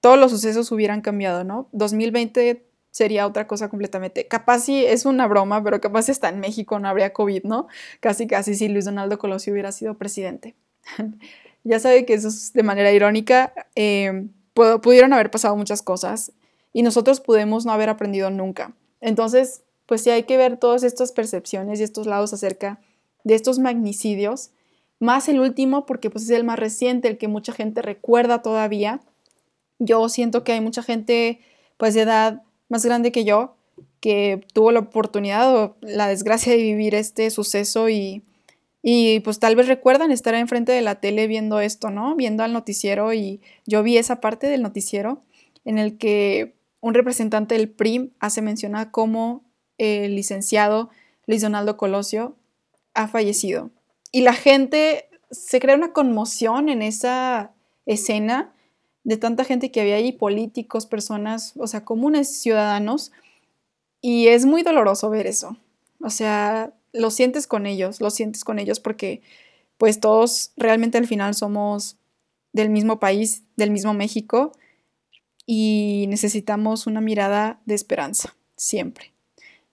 todos los sucesos hubieran cambiado, ¿no? 2020 sería otra cosa completamente. Capaz si es una broma, pero capaz si está en México no habría COVID, ¿no? Casi, casi si Luis Donaldo Colosio hubiera sido presidente. ya sabe que eso es de manera irónica. Eh, pudieron haber pasado muchas cosas y nosotros pudimos no haber aprendido nunca. Entonces, pues sí hay que ver todas estas percepciones y estos lados acerca de estos magnicidios. Más el último, porque pues es el más reciente, el que mucha gente recuerda todavía yo siento que hay mucha gente pues de edad más grande que yo que tuvo la oportunidad o la desgracia de vivir este suceso y, y pues tal vez recuerdan estar enfrente de la tele viendo esto, ¿no? Viendo al noticiero y yo vi esa parte del noticiero en el que un representante del PRIM hace mención a cómo el licenciado Luis Donaldo Colosio ha fallecido. Y la gente se crea una conmoción en esa escena de tanta gente que había ahí, políticos, personas, o sea, comunes ciudadanos, y es muy doloroso ver eso. O sea, lo sientes con ellos, lo sientes con ellos porque pues todos realmente al final somos del mismo país, del mismo México, y necesitamos una mirada de esperanza, siempre.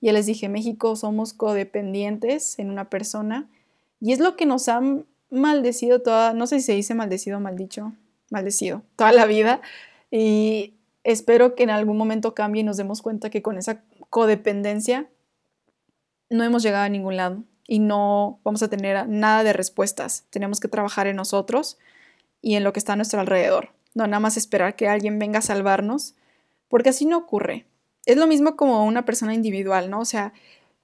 Ya les dije, México somos codependientes en una persona, y es lo que nos han maldecido toda, no sé si se dice maldecido o maldicho, maldecido toda la vida y espero que en algún momento cambie y nos demos cuenta que con esa codependencia no hemos llegado a ningún lado y no vamos a tener nada de respuestas. Tenemos que trabajar en nosotros y en lo que está a nuestro alrededor. No nada más esperar que alguien venga a salvarnos, porque así no ocurre. Es lo mismo como una persona individual, ¿no? O sea,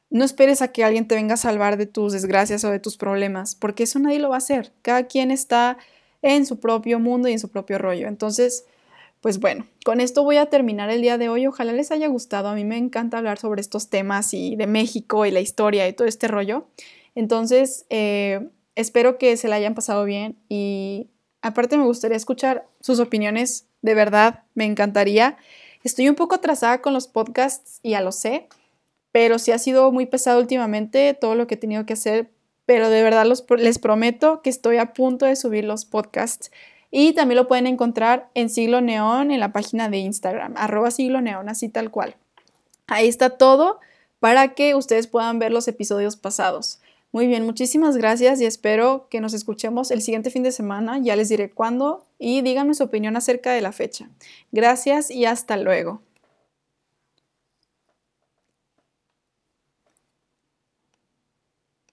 no esperes a que alguien te venga a salvar de tus desgracias o de tus problemas, porque eso nadie lo va a hacer. Cada quien está en su propio mundo y en su propio rollo. Entonces, pues bueno, con esto voy a terminar el día de hoy. Ojalá les haya gustado. A mí me encanta hablar sobre estos temas y de México y la historia y todo este rollo. Entonces, eh, espero que se la hayan pasado bien y aparte me gustaría escuchar sus opiniones. De verdad, me encantaría. Estoy un poco atrasada con los podcasts, ya lo sé, pero sí ha sido muy pesado últimamente todo lo que he tenido que hacer pero de verdad les prometo que estoy a punto de subir los podcasts y también lo pueden encontrar en Siglo Neón en la página de Instagram, arroba Siglo Neón, así tal cual. Ahí está todo para que ustedes puedan ver los episodios pasados. Muy bien, muchísimas gracias y espero que nos escuchemos el siguiente fin de semana. Ya les diré cuándo y díganme su opinión acerca de la fecha. Gracias y hasta luego.